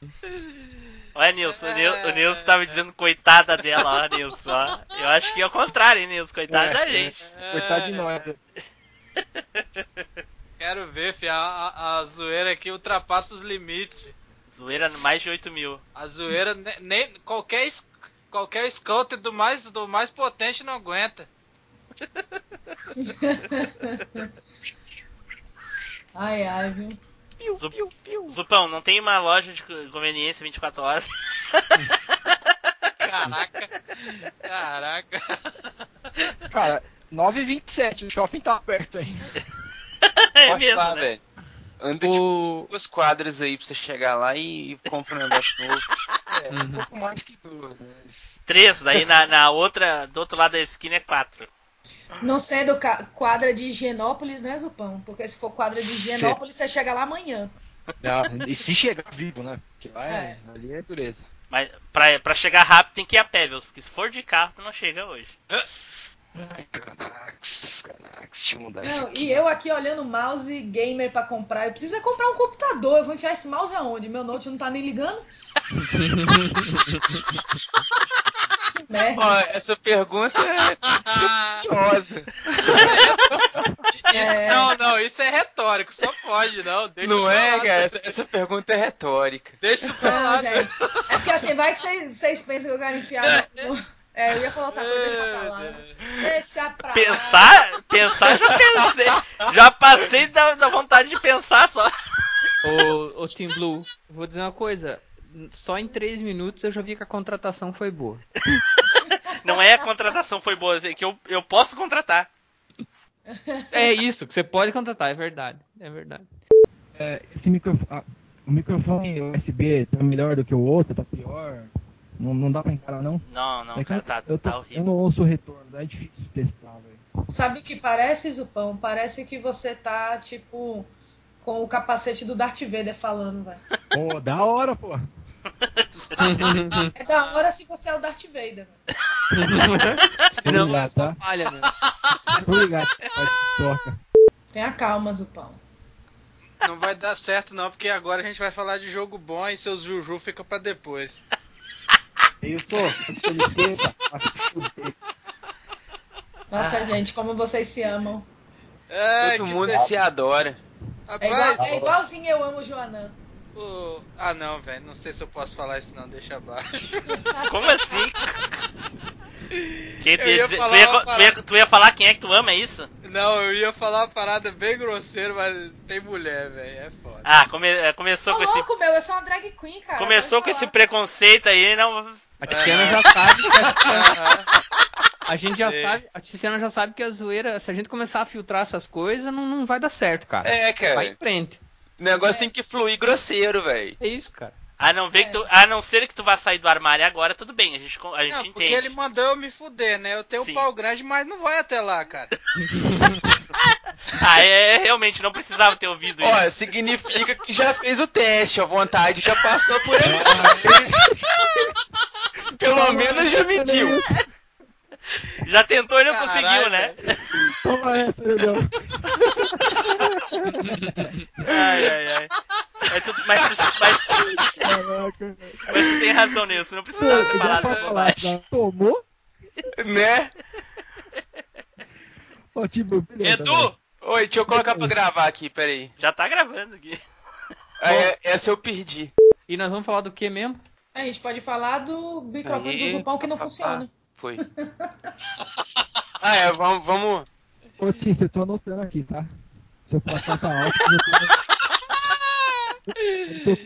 Olha, Nilson, o Nil- o Nilson tava dizendo coitada dela, ó, Nilson, ó. Eu acho que é o contrário, hein, Nilson, coitada É, da é. gente. Coitado de nós. Quero ver, fi, a, a, a zoeira aqui ultrapassa os limites. Zoeira mais de 8 mil. A zoeira, ne- nem, qualquer, qualquer scouter do mais, do mais potente não aguenta. Ai, ai, viu? Zup- Zupão, não tem uma loja de conveniência 24 horas. Caraca. Caraca. Cara, 9h27, o shopping tá aberto ainda. É Pode mesmo, falar, né? velho. Anda O- tipo duas quadras aí pra você chegar lá e compra um negócio novo. É, um Uhum. pouco mais que duas, né? Três, daí na, na outra, do outro lado da esquina é quatro. Não sendo quadra de Higienópolis, né, Zupão? Porque se for quadra de Higienópolis, você chega lá amanhã. Não, e se chegar vivo, né? Porque lá é, É. ali é dureza. Mas pra, pra chegar rápido tem que ir a pé, viu? Porque se for de carro, tu não chega hoje. Ai, caraca, caraca, deixa eu mudar isso Não, aqui. e eu aqui olhando mouse gamer pra comprar. Eu preciso é comprar um computador. Eu vou enfiar esse mouse aonde? Meu note não tá nem ligando? que merda. Ó, essa pergunta é capciosa. É. Não, não, isso é retórico, só pode, não. Deixa Não é, cara? Essa, essa pergunta é retórica. Deixa pra Não, lá. gente. É porque assim, vai que vocês, vocês pensam que eu quero enfiar no... É, eu ia falar outra coisa, deixa pra lá. Deixa pra lá. Pensar, pensar já pensei. Já passei da, da vontade de pensar só. Ô, ô Team Blue, vou dizer uma coisa. Só em 3 minutos eu já vi que a contratação foi boa. Não é a contratação foi boa, é que eu, eu posso contratar. É isso, que você pode contratar, é verdade. É verdade. É, esse microfone, ah, o microfone USB tá melhor do que o outro, tá pior. Não, não dá pra encarar, não? Não, não, É que cara, eu- tá, eu, tô- tá eu horrível. não ouço o retorno, é difícil testar, velho. Sabe o que parece, Zupão? Parece que você tá, tipo, com o capacete do Darth Vader falando, velho. Pô, da hora, pô. É da hora se você é o Darth Vader, velho. Não, ligado, tá? Olha, meu. Tô ligado, faz toca. Tenha calma, Zupão. Não vai dar certo não, porque agora a gente vai falar de jogo bom e seus Juju fica pra depois. Isso, antes que eu me esqueça, acho que fudei. Nossa, gente, como vocês se amam. Ai, Todo que mundo se adora. É, igual, é igualzinho eu amo Joanã. o- Ah não, velho, não sei se eu posso falar isso não, deixa abaixo. Como assim? Quem tu, ia falar tu, ia, tu, ia, tu ia falar quem é que tu ama, é isso? Não, eu ia falar uma parada bem grosseira, mas tem mulher, velho, é foda. Ah, come- é, começou Ô, com esse. louco, meu, eu sou uma drag queen, cara. Começou com pode esse falar. preconceito aí, não. A Tiziana já sabe que a, a gente já É. sabe, a Tiziana já sabe que a zoeira, se a gente começar a filtrar essas coisas, não, não vai dar certo, cara. É, Vai cara. em frente. O negócio tem que fluir grosseiro, velho. É isso, cara. A não, ver que tu, a não ser que tu vá sair do armário agora, tudo bem, a gente, a gente Não, porque entende. ele mandou eu me fuder, né? Eu tenho Sim. um pau grande, mas não vai até lá, cara. Ah, é, realmente, não precisava ter ouvido isso. Ó, significa que já fez o teste, a vontade já passou por aí. Pelo menos já mediu. Já tentou e não Caralho, conseguiu, né? Toma essa, meu Deus. Ai, ai, ai. Mas tu, mas, tu, mas, Caraca. mas tu tem razão nisso, não Pô, precisava ter igual falado pra essa falar, bobagem. tá? Tomou? Né? Ó, tipo, beleza, velho. Edu! Oi, deixa eu colocar pra gravar aqui, peraí. Já tá gravando aqui. Ah, é- essa eu perdi. E nós vamos falar do que mesmo? A gente pode falar do microfone do Zupão que não papá. funciona. Foi. Ah, é, vamos, vamos. Ô, Tícia, eu tô anotando aqui, tá? Seu placar tá alto, eu tô... eu tô...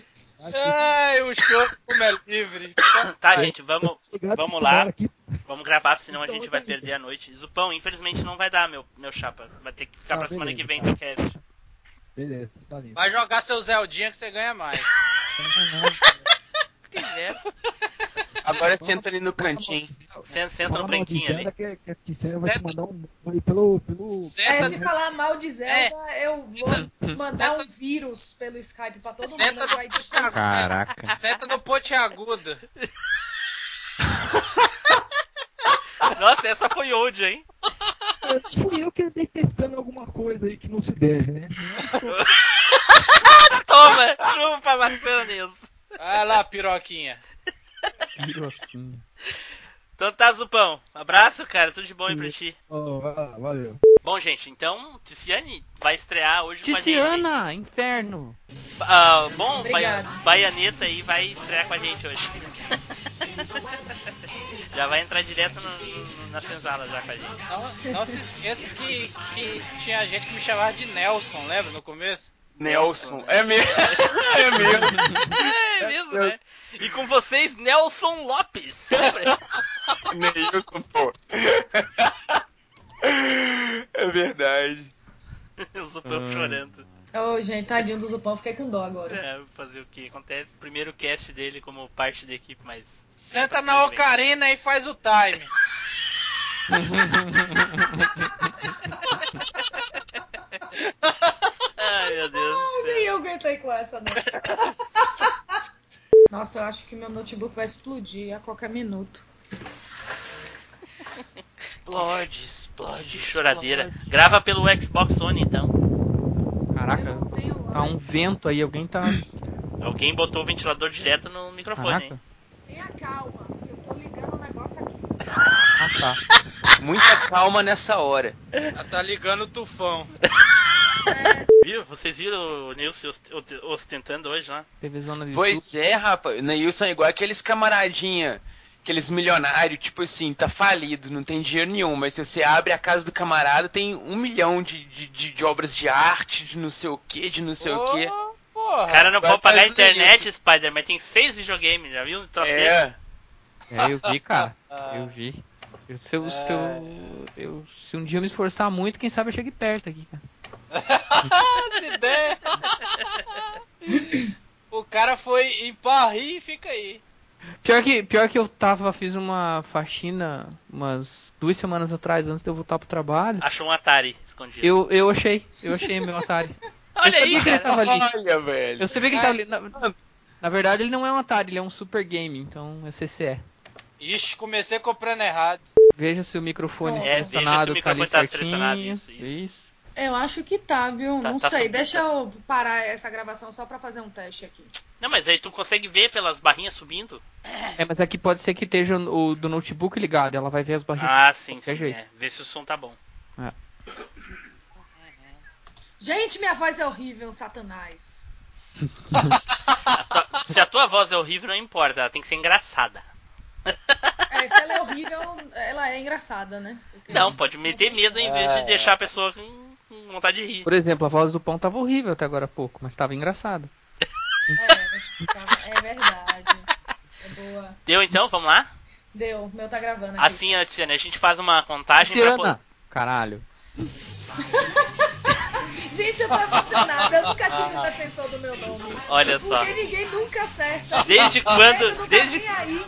Ai, o show como é livre. Tá, gente, vamos, vamos lá. vamos gravar, senão a gente vai perder a noite. Zupão, infelizmente não vai dar, meu, meu chapa. Vai ter que ficar Ah, pra semana que vem tá. do cast. beleza, tá lindo. Vai jogar seu Zeldinha que você ganha mais. Que merda. Agora senta ali no cantinho. Senta, senta no branquinho Zelda ali. Que, que a Ticena vai te mandar um pelo, pelo... É, se falar mal de Zelda, eu vou mandar um vírus pelo Skype pra todo mundo. Senta no Vai. Caraca. Senta no ponte agudo. Nossa, essa foi old, hein? Fui eu que andei testando alguma coisa aí que não se deve, né? Toma, chupa bacana nisso. Vai lá, piroquinha. Assim. Então tá, Zupão. Abraço, cara. Tudo de bom aí pra ti. Lá, valeu. Bom, gente, então, Ticiane vai estrear hoje com a gente. Ticiana, inferno. Ah, bom, Obrigada. Baia- Baianeta aí vai estrear com a gente hoje. já vai entrar direto no- no- na senzala já com a gente. Não, não se esqueça que, que tinha gente que me chamava de Nelson, lembra no começo? Nelson. É mesmo. É mesmo. É mesmo, né? E com vocês, Nelson Lopes. Nelson, pô. É verdade. o Zupão chorando. Ô, gente, tadinho do Zupão, fiquei com dó agora. É, fazer o que acontece. Primeiro cast dele como parte da equipe, mas. Senta na ocarina e faz o time. Ai, meu Deus. Ai, nem eu aguentei com essa, não. Nossa, eu acho que meu notebook vai explodir a qualquer minuto. Explode, explode. Choradeira. Grava pelo Xbox One então. Caraca, tá um vento aí, alguém tá. Alguém botou o ventilador direto no microfone, Caraca. hein? Tenha calma, que eu tô ligando o negócio aqui. Ah, tá. Muita calma nessa hora. Ela tá ligando o tufão. Viu? Vocês viram o Nilson ost- ost- ostentando hoje lá? YouTube. Pois é, rapaz. O Neilson é igual aqueles camaradinha, aqueles milionários, tipo assim, tá falido, não tem dinheiro nenhum, mas se você abre a casa do camarada, tem um milhão de, de, de- de obras de arte, de não sei o que, de não sei o que. O cara não pode pagar a internet, Spider, mas tem seis videogames, já viu? um? É, É, eu vi, cara. Ah. Eu vi. Eu, se, eu, se, eu, eu- se um dia eu me esforçar muito, quem sabe eu chegue perto aqui, cara. Que o cara foi em Paris e fica aí. Pior que, pior que eu tava, fiz uma faxina umas duas semanas atrás, antes de eu voltar pro trabalho. Achou um Atari escondido. Eu, eu achei, eu achei meu Atari. Olha eu aí, sabia que ele cara. tava ali. olha, velho. Eu sabia que ele tava ali. Na, na verdade, ele não é um Atari, ele é um Super Game, então é CCE. Ixi, comecei comprando errado. Veja se o microfone É, veja se o selecionado tá microfone tá certinho. selecionado, isso, isso. Eu acho que tá, viu? Tá- não tá sei. subindo, Deixa tá- eu parar essa gravação só pra fazer um teste aqui. Não, mas aí tu consegue ver pelas barrinhas subindo? É, mas aqui pode ser que esteja o do notebook ligado, ela vai ver as barrinhas. Ah, sim, sim. jeito. É. Vê se o som tá bom. Gente, minha voz é horrível, satanás. A tua- se a tua voz é horrível, não importa, ela tem que ser engraçada. É, se ela é horrível, ela é engraçada, né? Porque- Não, pode meter medo em vez de É. deixar a pessoa com, vontade de rir. Por exemplo, a voz do pão tava horrível até agora há pouco, mas tava engraçado. É, tá- é verdade. É boa. Deu então? Vamos lá? Deu, meu tá gravando aqui. Assim, Tiziane, a gente faz uma contagem pra Luciana! poder. Caralho. Gente, eu tô emocionada. Eu nunca tive defensor do meu nome. Olha só. Porque ninguém nunca acerta. Desde quando. Desde, aí.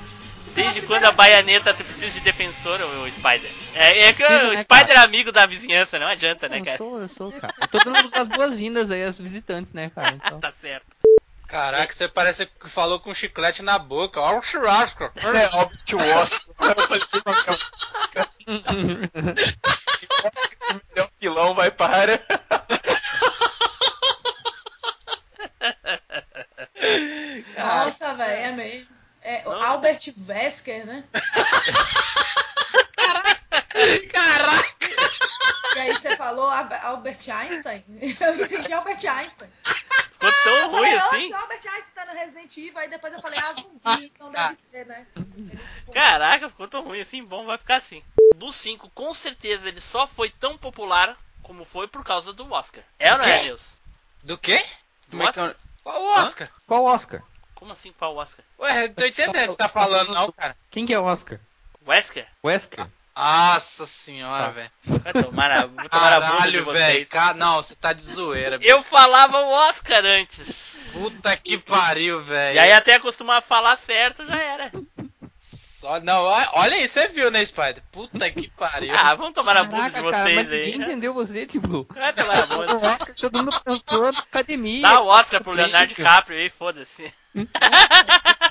Desde quando a primeira baianeta precisa de defensor, o, o Spider? É, é que o né, Spider é amigo da vizinhança, não adianta, né, eu cara? sou, eu sou, cara. Eu tô dando as boas-vindas aí aos visitantes, né, cara? Então. Tá certo. Caraca, você parece que falou com chiclete na boca. Olha o churrasco. É óbvio que o Oscar. o pilão vai para. Nossa, velho, é mesmo. É o Albert Wesker, né? Caraca! E aí você falou Albert Einstein? Eu entendi Albert Einstein. Ficou tão Eu ruim falei, assim? o Albert Einstein tá no Resident Evil, aí depois eu falei, ah, zumbi, então deve ser, né? Ele, tipo, Caraca, ficou tão ruim assim. Bom, vai ficar assim. Do 5, com certeza ele só foi tão popular como foi por causa do Oscar. É ou não é? Deus? Do quê? Do Como é que Oscar? Qual o Oscar? Qual Oscar? Como assim qual Oscar? Ué, eu tô entendendo o que você tá falando, não, cara. Quem que é o Oscar? Wesker? Wesker? Nossa senhora, Tá. velho. Caralho, vocês. velho. Ca- Não, você tá de zoeira. bicho. Eu falava o Oscar antes. Puta que pariu, velho. E aí até acostumar a falar certo já era. Só, não, olha aí, você viu, né, Spider? Puta que pariu. Ah, vamos tomar a bunda de Caraca, cara, vocês mas aí. ninguém entendeu você, tipo. Vai tomar a bunda. O Oscar todo mundo pensou na academia. Dá o Oscar pro Leonardo DiCaprio aí, foda-se.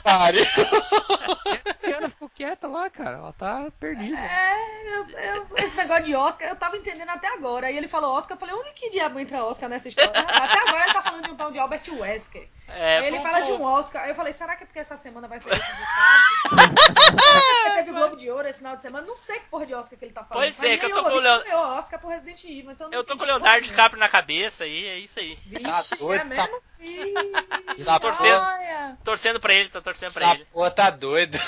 Pariu. A Luciana ficou quieta lá, cara. Ela tá perdida. É, eu, eu- esse negócio de Oscar, eu tava entendendo até agora. Aí ele falou Oscar, eu falei, onde que diabo entra Oscar nessa história? Até agora ele tá falando de um tal de Albert Wesker. É, Aí ele fala de um Oscar. Aí eu falei, será que é porque essa semana vai sair resultados? porque teve o Globo de Ouro esse final de semana. Não sei que porra de Oscar que ele tá falando. Pois é, que eu tô com o bicho Leo- ganhou Oscar pro Resident Evil. Então Eu tô com o Leonardo. DiCaprio na cabeça aí, é isso aí. Vixe, Tá doido, é mesmo? Vixe, Tá torcendo. Torcendo pra ele, tô torcendo pra ele. porra tá doida.